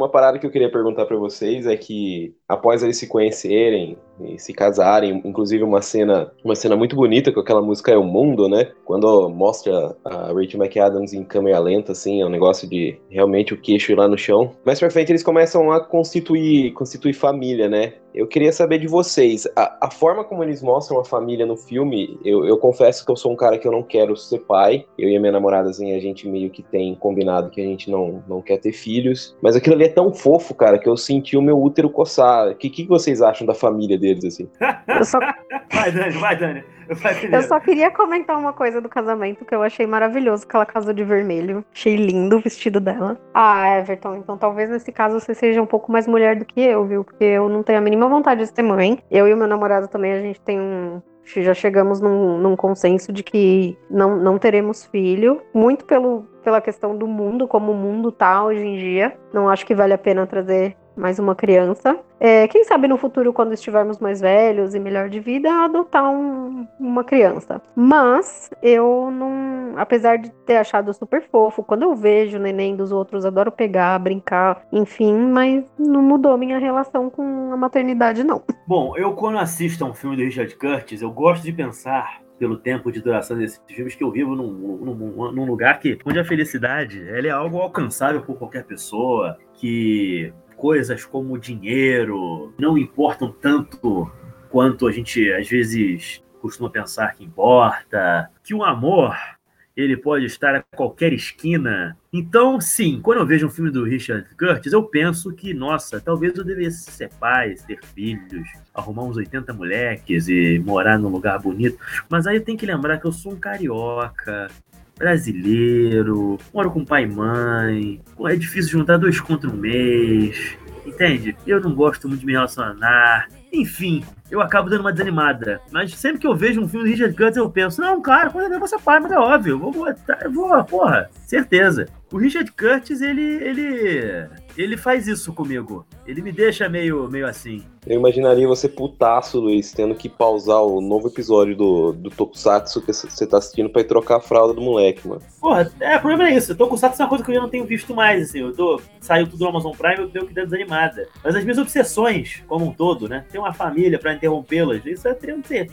Uma parada que eu queria perguntar para vocês é que após eles se conhecerem e se casarem, inclusive uma cena, uma cena muito bonita com aquela música É o Mundo, né? Quando mostra a Rachel McAdams em câmera lenta, assim, é um negócio de realmente o queixo ir lá no chão. Mais pra frente eles começam a constituir, constituir família, né? Eu queria saber de vocês, a, a forma como eles mostram a família no filme, eu, eu, confesso que eu sou um cara que eu não quero ser pai. Eu e a minha namorada, assim, a gente meio que tem combinado que a gente não, não quer ter filhos. Mas aquilo ali é tão fofo, cara, que eu senti o meu útero coçar. O que, que vocês acham da família deles, assim? Eu só... vai, Dani, vai, Dani. Eu só queria comentar uma coisa do casamento que eu achei maravilhoso, que ela casou de vermelho. Achei lindo o vestido dela. Ah, Everton, então talvez nesse caso você seja um pouco mais mulher do que eu, viu? Porque eu não tenho a mínima vontade de ser mãe. Eu e o meu namorado também, a gente tem um, já chegamos num, num, consenso de que não, não teremos filho, muito pelo, pela questão do mundo, como o mundo tá hoje em dia. Não acho que vale a pena trazer mais uma criança. É, quem sabe no futuro, quando estivermos mais velhos e melhor de vida, adotar um, uma criança. Mas eu não. Apesar de ter achado super fofo, quando eu vejo o neném dos outros, adoro pegar, brincar, enfim, mas não mudou minha relação com a maternidade, não. Bom, eu quando assisto a um filme do Richard Curtis, eu gosto de pensar pelo tempo de duração desses filmes que eu vivo num, num, num, lugar que onde a felicidade ela é algo alcançável por qualquer pessoa, que coisas como dinheiro não importam tanto quanto a gente às vezes costuma pensar que importa, que o amor ele pode estar a qualquer esquina. Então, sim, quando eu vejo um filme do Richard Curtis, eu penso que, nossa, talvez eu devesse ser pai, ter filhos, arrumar uns 80 moleques e morar num lugar bonito. Mas aí tem que lembrar que eu sou um carioca, brasileiro, moro com pai e mãe, é difícil juntar dois contra um mês, entende? Eu não gosto muito de me relacionar, enfim, eu acabo dando uma desanimada. Mas sempre que eu vejo um filme do Richard Curtis, eu penso, não, claro, quando ver você pai, mas é óbvio, eu vou botar, eu vou, porra, certeza. O Richard Curtis, ele, ele, ele faz isso comigo. Ele me deixa meio, meio assim. Eu imaginaria você putaço, Luiz, tendo que pausar o novo episódio do, do Tokusatsu que você tá assistindo pra ir trocar a fralda do moleque, mano. Porra, é, o problema é isso. Tokusatsu é uma coisa que eu já não tenho visto mais, assim. Eu tô, saiu tudo no Amazon Prime, eu tenho que dar desanimada. Mas as minhas obsessões, como um todo, né? Ter uma família pra interrompê-las, isso é,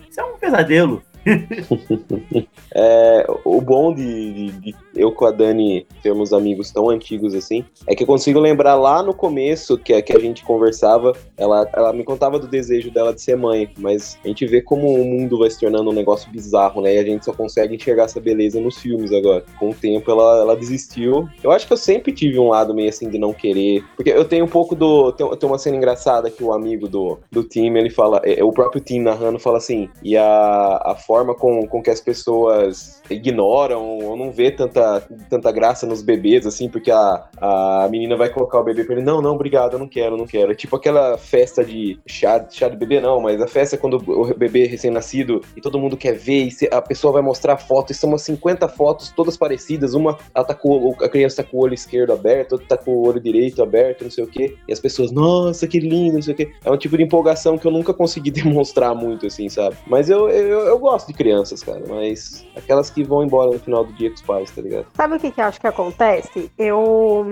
isso é um pesadelo. é, o bom de, de, de, eu com a Dani termos amigos tão antigos assim é que eu consigo lembrar lá no começo que, que a gente conversava, ela, ela me contava do desejo dela de ser mãe, mas a gente vê como o mundo vai se tornando um negócio bizarro, né? E a gente só consegue enxergar essa beleza nos filmes agora. Com o tempo ela, ela desistiu. Eu acho que eu sempre tive um lado meio assim de não querer, porque eu tenho um pouco do. Tem, tem uma cena engraçada que o amigo do, do time ele fala, é, o próprio Tim narrando fala assim, e a, a forma forma com, com que as pessoas ignoram ou não vê tanta, tanta graça nos bebês, assim, porque a, a menina vai colocar o bebê pra ele, não, não, obrigado, eu não quero, eu não quero. É tipo aquela festa de chá, chá de bebê, não, mas a festa é quando o bebê é recém-nascido e todo mundo quer ver, e a pessoa vai mostrar fotos, e são umas 50 fotos, todas parecidas, uma, ela tá com, a criança tá com o olho esquerdo aberto, outra tá com o olho direito aberto, não sei o quê, e as pessoas, nossa, que lindo, não sei o quê. É um tipo de empolgação que eu nunca consegui demonstrar muito, assim, sabe? Mas eu, eu, eu gosto de crianças, cara, mas aquelas que vão embora no final do dia com os pais, tá ligado? Sabe o que, que eu acho que acontece? Eu,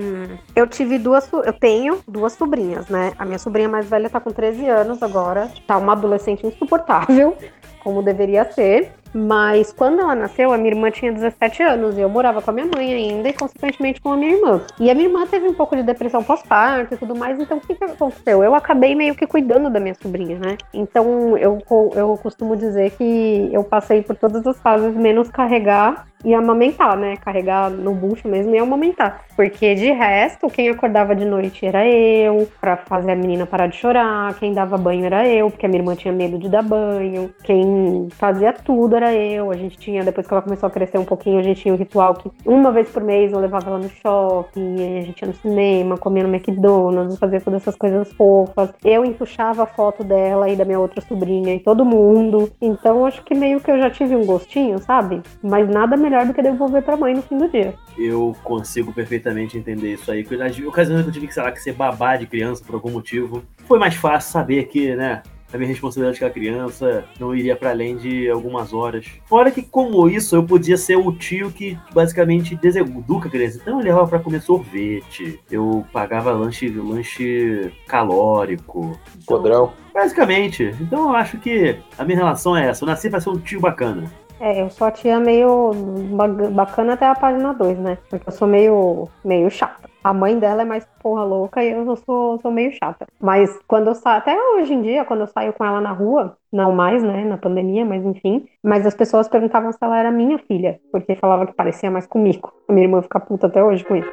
eu tive duas, eu tenho duas sobrinhas, né? A minha sobrinha mais velha tá com 13 anos agora, tá uma adolescente insuportável, como deveria ser. Mas quando ela nasceu, a minha irmã tinha 17 anos e eu morava com a minha mãe ainda e, consequentemente, com a minha irmã. E a minha irmã teve um pouco de depressão pós-parto e tudo mais, então o que, que aconteceu? Eu acabei meio que cuidando da minha sobrinha, né? Então eu, eu costumo dizer que eu passei por todas as fases, menos carregar e amamentar, né? Carregar no bucho mesmo e amamentar. Porque de resto, quem acordava de noite era eu, para fazer a menina parar de chorar. Quem dava banho era eu, porque a minha irmã tinha medo de dar banho. Quem fazia tudo era eu. A gente tinha, depois que ela começou a crescer um pouquinho, a gente tinha um ritual que uma vez por mês eu levava ela no shopping, a gente ia no cinema, comia no McDonald's, fazia todas essas coisas fofas. Eu entuchava a foto dela e da minha outra sobrinha e todo mundo. Então acho que meio que eu já tive um gostinho, sabe? Mas nada melhor melhor do que devolver pra mãe no fim do dia. Eu consigo perfeitamente entender isso aí. As ocasiões que eu tive que, sei lá, que ser babá de criança por algum motivo, foi mais fácil saber que, né, a minha responsabilidade com a criança não iria para além de algumas horas. Fora que, como isso, eu podia ser o tio que basicamente deseduca a criança. Então eu levava para comer sorvete, eu pagava lanche, lanche calórico. Então, Podrão. Basicamente. Então eu acho que a minha relação é essa. Eu nasci para ser um tio bacana. É, eu sou a tia meio bacana até a página 2, né? Porque eu sou meio, meio chata. A mãe dela é mais porra louca e eu sou, sou meio chata. Mas quando eu saio, até hoje em dia, quando eu saio com ela na rua, não mais, né, na pandemia, mas enfim. Mas as pessoas perguntavam se ela era minha filha, porque falava que parecia mais comigo. A minha irmã fica puta até hoje com isso.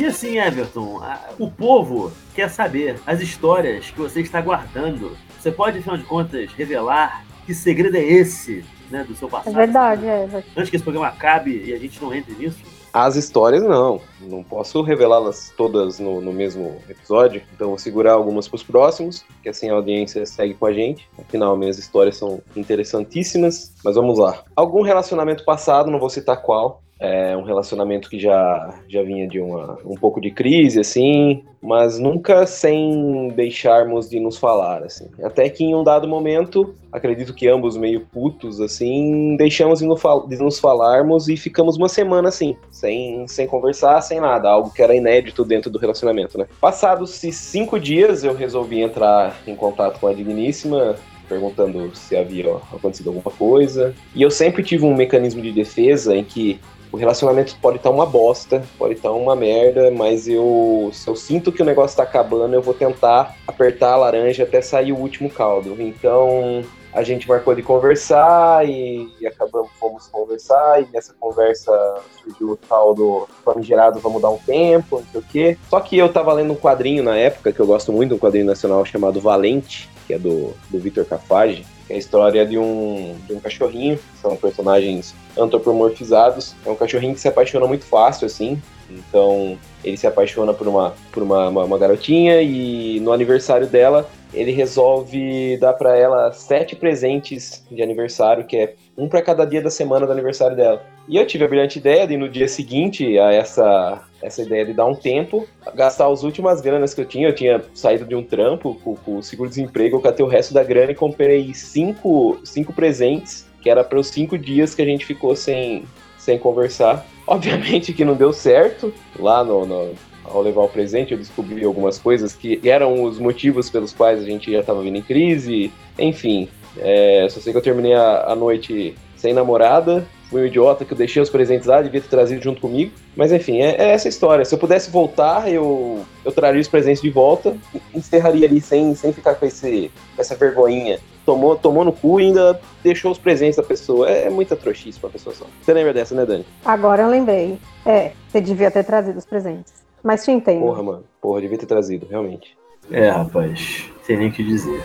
E assim, Everton, o povo quer saber as histórias que você está guardando. Você pode, afinal de contas, revelar que segredo é esse, né, do seu passado? É verdade, é. Antes que esse programa acabe e a gente não entre nisso. As histórias não, não posso revelá-las todas no, no, mesmo episódio, então vou segurar algumas para os próximos, que assim a audiência segue com a gente. Afinal, minhas histórias são interessantíssimas, mas vamos lá. Algum relacionamento passado, não vou citar qual, É um relacionamento que já, já vinha de uma, um pouco de crise, assim, mas nunca sem deixarmos de nos falar, assim. Até que em um dado momento, acredito que ambos meio putos, assim, deixamos de nos falarmos e ficamos uma semana assim, sem, sem conversar, sem nada, algo que era inédito dentro do relacionamento, né? Passados-se cinco dias, eu resolvi entrar em contato com a digníssima, perguntando se havia acontecido alguma coisa. E eu sempre tive um mecanismo de defesa em que o relacionamento pode estar uma bosta, pode estar uma merda, mas eu, se eu sinto que o negócio está acabando, eu vou tentar apertar a laranja até sair o último caldo. Então, a gente marcou de conversar e, e, acabamos, fomos conversar, e nessa conversa surgiu o tal do famigerado vamos dar um tempo, não sei o quê. Só que eu tava lendo um quadrinho na época, que eu gosto muito, um quadrinho nacional chamado Valente, que é do, do Vitor Cafage, é a história de um, de um cachorrinho, são personagens antropomorfizados. É um cachorrinho que se apaixona muito fácil, assim. Então, ele se apaixona por uma, por uma, uma, uma garotinha e no aniversário dela, ele resolve dar para ela sete presentes de aniversário, que é um para cada dia da semana do aniversário dela. E eu tive a brilhante ideia de no dia seguinte a essa essa ideia de dar um tempo, gastar as últimas granas que eu tinha. Eu tinha saído de um trampo com, o seguro-desemprego, eu catei o resto da grana e comprei cinco, cinco presentes, que era para os cinco dias que a gente ficou sem, sem conversar. Obviamente que não deu certo lá no, no ao levar o presente, eu descobri algumas coisas que eram os motivos pelos quais a gente já estava vindo em crise. Enfim, é, só sei que eu terminei a, a noite sem namorada, fui um idiota que eu deixei os presentes lá, devia ter trazido junto comigo. Mas enfim, é, é essa história. Se eu pudesse voltar, eu, eu traria os presentes de volta encerraria ali sem, sem ficar com, esse, essa vergonhinha. Tomou, tomou no cu e ainda deixou os presentes da pessoa. É, é muita trouxice pra pessoa só. Você lembra dessa, né, Dani? Agora eu lembrei. É, você devia ter trazido os presentes. Mas te entendo. Porra, mano. Porra, devia ter trazido, realmente. É, rapaz. Sem nem o que dizer.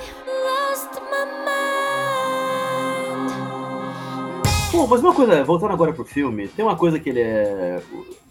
Bom, mas uma coisa, voltando agora pro filme, tem uma coisa que ele é.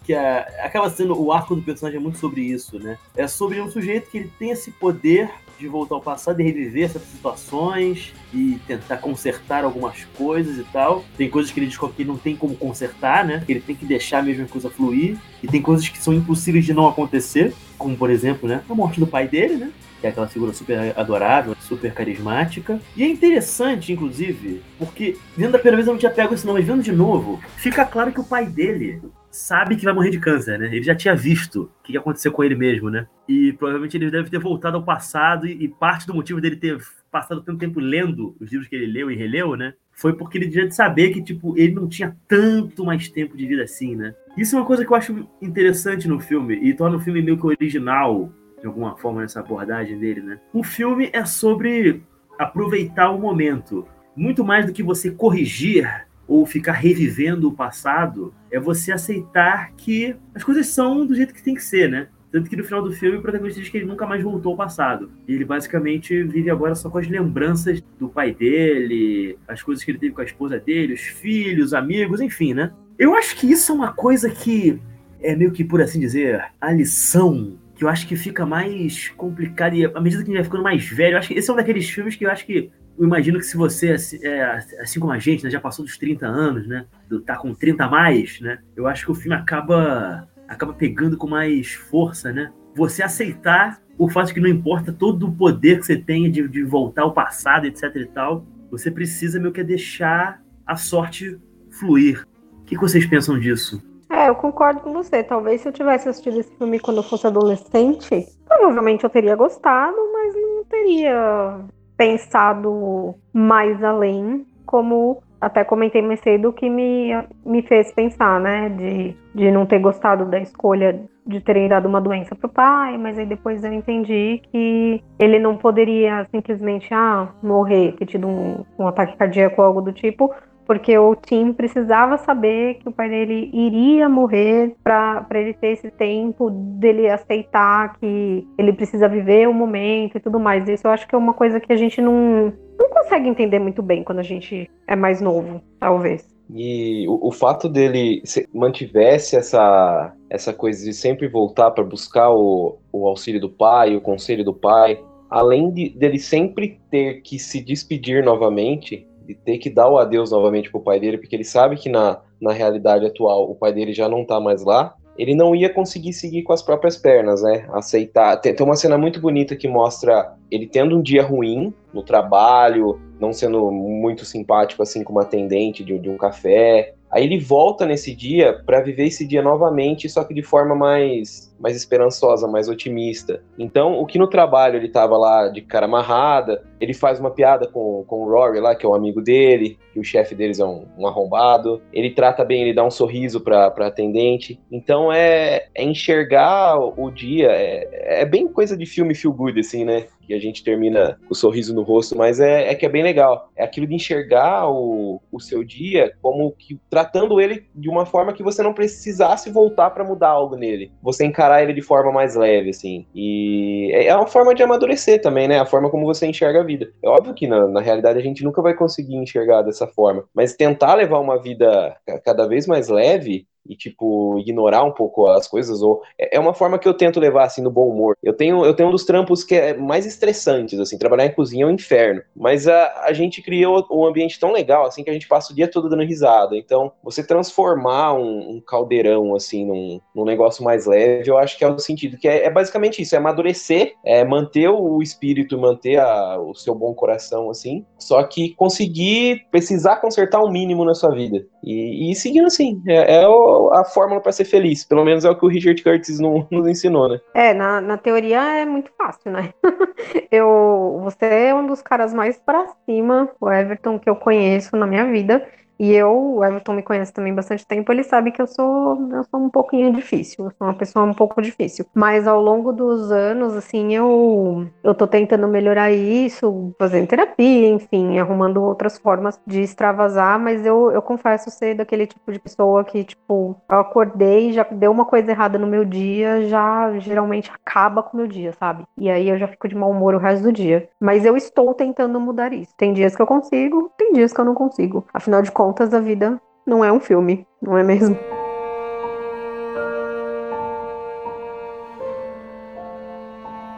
que é, acaba sendo. O arco do personagem é muito sobre isso, né? É sobre um sujeito que ele tem esse poder de voltar ao passado e reviver essas situações e tentar consertar algumas coisas e tal. Tem coisas que ele diz que não tem como consertar, né? Que ele tem que deixar a mesma coisa fluir. E tem coisas que são impossíveis de não acontecer, como por exemplo, né? A morte do pai dele, né? que é aquela figura super adorável, super carismática. E é interessante, inclusive, porque vendo da primeira vez eu não tinha pego isso não, mas vendo de novo, fica claro que o pai dele sabe que vai morrer de câncer, né? Ele já tinha visto o que ia acontecer com ele mesmo, né? E provavelmente ele deve ter voltado ao passado e, e parte do motivo dele ter passado tanto tempo lendo os livros que ele leu e releu, né? Foi porque ele devia saber que, tipo, ele não tinha tanto mais tempo de vida assim, né? Isso é uma coisa que eu acho interessante no filme e torna o filme meio que original de alguma forma nessa abordagem dele, né? O filme é sobre aproveitar o momento, muito mais do que você corrigir ou ficar revivendo o passado, é você aceitar que as coisas são do jeito que tem que ser, né? Tanto que no final do filme o protagonista diz que ele nunca mais voltou ao passado. E ele basicamente vive agora só com as lembranças do pai dele, as coisas que ele teve com a esposa dele, os filhos, amigos, enfim, né? Eu acho que isso é uma coisa que é meio que, por assim dizer, a lição que eu acho que fica mais complicado. E à medida que a gente vai ficando mais velho, eu acho que esse é um daqueles filmes que eu acho que. Eu imagino que se você, é, assim como a gente, né, já passou dos 30 anos, né? Tá com 30 a mais, né? Eu acho que o filme acaba, acaba pegando com mais força, né? Você aceitar o fato de que não importa todo o poder que você tenha de, de voltar ao passado, etc e tal, você precisa meio que deixar a sorte fluir. O que, que vocês pensam disso? É, eu concordo com você. Talvez se eu tivesse assistido esse filme quando eu fosse adolescente, provavelmente eu teria gostado, mas não teria pensado mais além, como até comentei mais cedo, que me, me fez pensar, né? De, de não ter gostado da escolha de terem dado uma doença pro pai, mas aí depois eu entendi que ele não poderia simplesmente ah, morrer, ter tido um, um ataque cardíaco ou algo do tipo, porque o Tim precisava saber que o pai dele iria morrer para ele ter esse tempo dele aceitar que ele precisa viver o momento e tudo mais. Isso eu acho que é uma coisa que a gente não, não consegue entender muito bem quando a gente é mais novo, talvez. E o, o fato dele se, mantivesse essa, essa coisa de sempre voltar para buscar o, o auxílio do pai, o conselho do pai, além de, dele sempre ter que se despedir novamente, de ter que dar o adeus novamente pro pai dele, porque ele sabe que na, na realidade atual o pai dele já não tá mais lá, ele não ia conseguir seguir com as próprias pernas, né? Aceitar. Tem, tem uma cena muito bonita que mostra ele tendo um dia ruim no trabalho, não sendo muito simpático assim com uma atendente de, de um café. Aí ele volta nesse dia para viver esse dia novamente, só que de forma mais mais esperançosa, mais otimista. Então, o que no trabalho ele tava lá de cara amarrada, ele faz uma piada com, com o Rory lá, que é um amigo dele, que o chefe deles é um, um, arrombado. Ele trata bem, ele dá um sorriso pra, pra atendente. Então, é, é enxergar o dia, é, é bem coisa de filme feel good, assim, né? Que a gente termina com o sorriso no rosto, mas é, é que é bem legal. É aquilo de enxergar o, o seu dia como que tratando ele de uma forma que você não precisasse voltar para mudar algo nele. Você encarar ele de forma mais leve, assim. E é, é uma forma de amadurecer também, né? A forma como você enxerga a vida. É óbvio que na, na realidade a gente nunca vai conseguir enxergar dessa forma, mas tentar levar uma vida cada vez mais leve e tipo ignorar um pouco as coisas ou é, é uma forma que eu tento levar assim no bom humor. Eu tenho eu tenho um dos trampos que é mais estressantes assim, trabalhar em cozinha é um inferno, mas a, a gente criou um ambiente tão legal assim que a gente passa o dia todo dando risada. Então, você transformar um, um caldeirão assim num, num, negócio mais leve, eu acho que é o sentido que é, é basicamente isso, é amadurecer, é manter o espírito, manter a, o seu bom coração assim, só que conseguir precisar consertar o um mínimo na sua vida. E, e seguindo assim, é, é o a fórmula para ser feliz. Pelo menos é o que o Richard Curtis nos ensinou, né? É, na, na teoria é muito fácil, né? eu, você é um dos caras mais para cima, o Everton, que eu conheço na minha vida. E eu, o Everton me conhece também bastante tempo, ele sabe que eu sou, eu sou um pouquinho difícil, eu sou uma pessoa um pouco difícil. Mas ao longo dos anos, assim, eu, eu tô tentando melhorar isso, fazendo terapia, enfim, arrumando outras formas de extravasar, mas eu, eu confesso ser daquele tipo de pessoa que, tipo, eu acordei, já deu uma coisa errada no meu dia, já geralmente acaba com o meu dia, sabe? E aí eu já fico de mau humor o resto do dia. Mas eu estou tentando mudar isso. Tem dias que eu consigo, tem dias que eu não consigo. Afinal de contas, contas, a vida não é um filme, não é mesmo?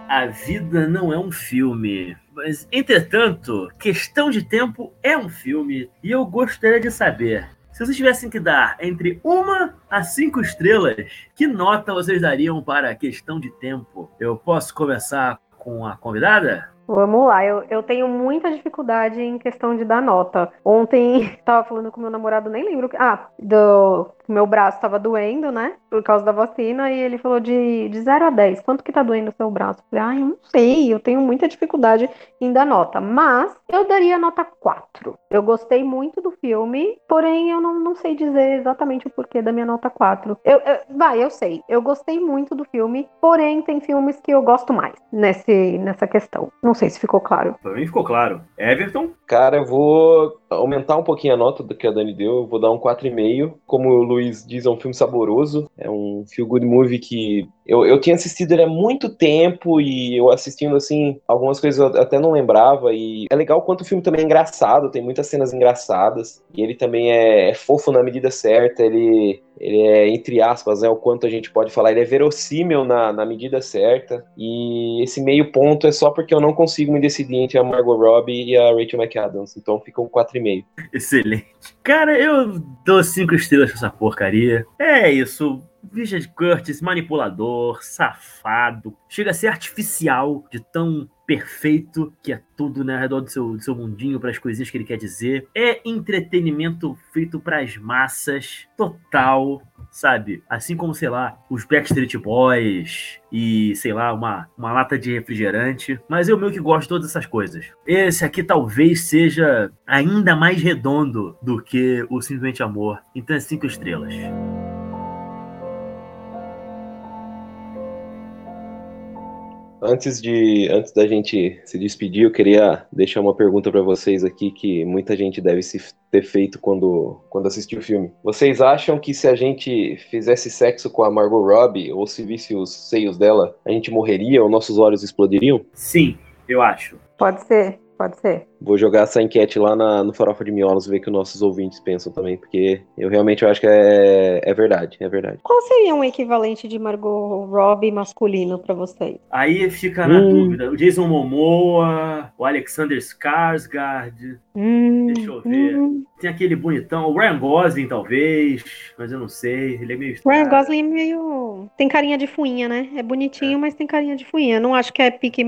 A vida não é um filme. Mas, entretanto, Questão de Tempo é um filme e eu gostaria de saber. Se vocês tivessem que dar entre uma a cinco estrelas, que nota vocês dariam para Questão de Tempo? Eu posso começar com a convidada? Vamos lá, eu, eu tenho muita dificuldade em questão de dar nota. Ontem tava falando com meu namorado, nem lembro. Ah, do meu braço tava doendo, né? Por causa da vacina, e ele falou de, de 0 a 10. Quanto que tá doendo o seu braço? Falei, ah, eu não sei, eu tenho muita dificuldade em dar nota. Mas eu daria nota 4. Eu gostei muito do filme, porém eu não, não sei dizer exatamente o porquê da minha nota 4. Eu, eu, vai, eu sei. Eu gostei muito do filme, porém tem filmes que eu gosto mais nesse, nessa questão. Não sei se ficou claro. Pra mim ficou claro. Everton? Cara, eu vou aumentar um pouquinho a nota do que a Dani deu. Eu vou dar um 4,5. Como o Luiz diz, é um filme saboroso. É um feel good movie que eu, eu tinha assistido ele há muito tempo e eu assistindo assim, algumas coisas eu até não lembrava. E é legal quanto o filme também é engraçado, tem muitas cenas engraçadas. E ele também é, é fofo na medida certa. Ele ele é, entre aspas, é o quanto a gente pode falar, ele é verossímil na, na medida certa, e esse meio ponto é só porque eu não consigo me decidir entre a Margot Robbie e a Rachel McAdams, então fica um 4,5. Excelente. Cara, eu dou 5 estrelas pra essa porcaria. É isso. Richard Curtis, manipulador, safado, chega a ser artificial de tão perfeito que é tudo né, ao redor do seu, do seu mundinho, para as coisinhas que ele quer dizer. É entretenimento feito para as massas, total, sabe? Assim como, sei lá, os Backstreet Boys e, sei lá, uma, uma lata de refrigerante. Mas eu meio que gosto de todas essas coisas. Esse aqui talvez seja ainda mais redondo do que o Simplesmente Amor. Então é cinco estrelas. Antes de antes da gente se despedir, eu queria deixar uma pergunta para vocês aqui que muita gente deve se ter feito quando quando assistiu o filme. Vocês acham que se a gente fizesse sexo com a Margot Robbie ou se visse os seios dela, a gente morreria ou nossos olhos explodiriam? Sim, eu acho. Pode ser, pode ser. Vou jogar essa enquete lá na, no Farofa de Miolos, ver o que os nossos ouvintes pensam também, porque eu realmente acho que é, é verdade, é verdade. Qual seria um equivalente de Margot Robbie masculino pra vocês? Aí fica na Hum. dúvida. O Jason Momoa, o Alexander Skarsgård. Hum, Deixa eu ver. hum. Tem aquele bonitão, o Ryan Gosling, talvez, mas eu não sei. Ele é meio. Ryan estranho. Gosling é meio. Tem carinha de fuinha, né? É bonitinho, mas tem carinha de fuinha. Não acho que é pique.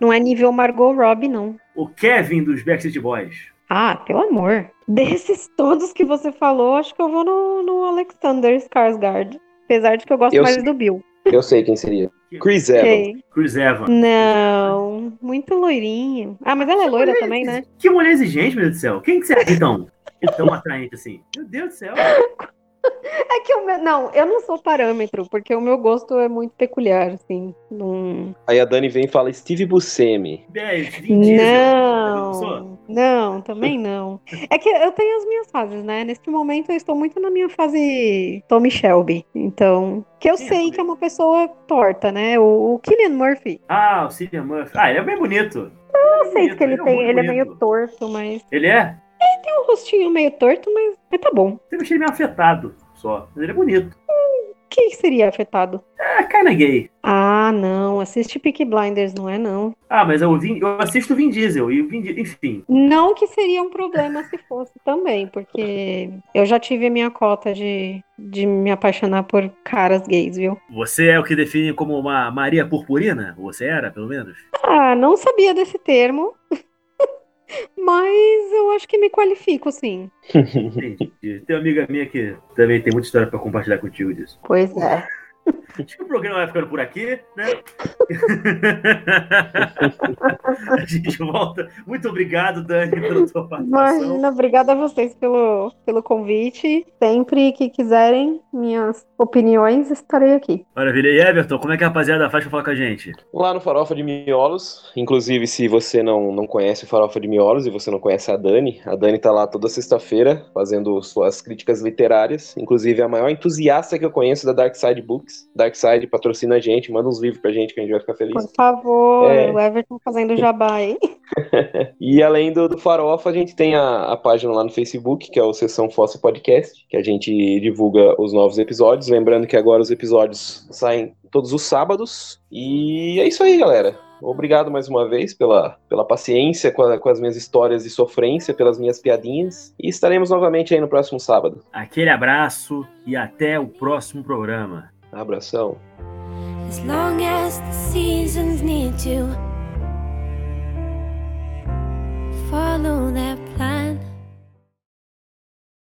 Não é nível Margot Robbie, não. O Kevin dos Backstreet Boys. Ah, pelo amor. Desses todos que você falou, acho que eu vou no, no Alexander Skarsgård. Apesar de que eu gosto Eu mais sei. do Bill. Eu sei quem seria. Chris Evans. Quem? Chris Evans. Não, muito loirinho. Ah, mas ela é loira também, né? Que mulher exigente, meu Deus do céu. Quem que você então? Que tão atraente assim? Meu Deus do céu. É que o meu. Não, eu não sou parâmetro, porque o meu gosto é muito peculiar, assim. Não. Aí a Dani vem e fala Steve Buscemi. É, Vin Diesel. Já pensou? Não, não, também não. É que eu tenho as minhas fases, né? Neste momento eu estou muito na minha fase Tommy Shelby. Então, que eu Sim, sei que é uma pessoa torta, né? O, o Cillian Murphy. Ah, o Cillian Murphy. Ah, ele é bem bonito. Eu sei que ele é tem, ele é bonito. meio torto, mas Ele é? Tem um rostinho meio torto, mas, mas tá bom. Eu achei ele meio afetado só. Mas ele é bonito. Quem seria afetado? É, kinda gay. Ah, não, assiste Peaky Blinders, não é não. Ah, mas eu, Vin- eu assisto o Vin Diesel. E o Vin Di- enfim. Não que seria um problema se fosse também, porque eu já tive a minha cota de, de me apaixonar por caras gays, viu? Você é o que define como uma Maria Purpurina? Você era, pelo menos? Ah, não sabia desse termo, mas eu acho que me qualifico, sim. Entendi. Tem uma amiga minha que também tem muita história pra compartilhar contigo disso. Pois é. Acho que o programa vai ficando por aqui, né? a gente volta. Muito obrigado, Dani, pela sua participação. Imagina, obrigada a vocês pelo, pelo convite. Sempre que quiserem minhas opiniões, estarei aqui. Maravilha. E Everton, como é que a rapaziada faz pra falar com a gente? Lá no Farofa de Miolos, inclusive se você não, não conhece o Farofa de Miolos e você não conhece a Dani, a Dani tá lá toda sexta-feira fazendo suas críticas literárias, inclusive a maior entusiasta que eu conheço da Dark Side Books. Dark Side patrocina a gente, manda uns livros pra gente que a gente vai ficar feliz. Por favor, É. o Everton fazendo jabá, hein? E além do, do Farofa, a gente tem a, a página lá no Facebook, que é o Sessão Fóssil Podcast, que a gente divulga os novos episódios. Lembrando que agora os episódios saem todos os sábados. E é isso aí, galera. Obrigado mais uma vez pela, pela paciência com, a- com as minhas histórias de sofrência, pelas minhas piadinhas. E estaremos novamente aí no próximo sábado. Aquele abraço e até o próximo programa. Abração. As long as the seasons need to follow that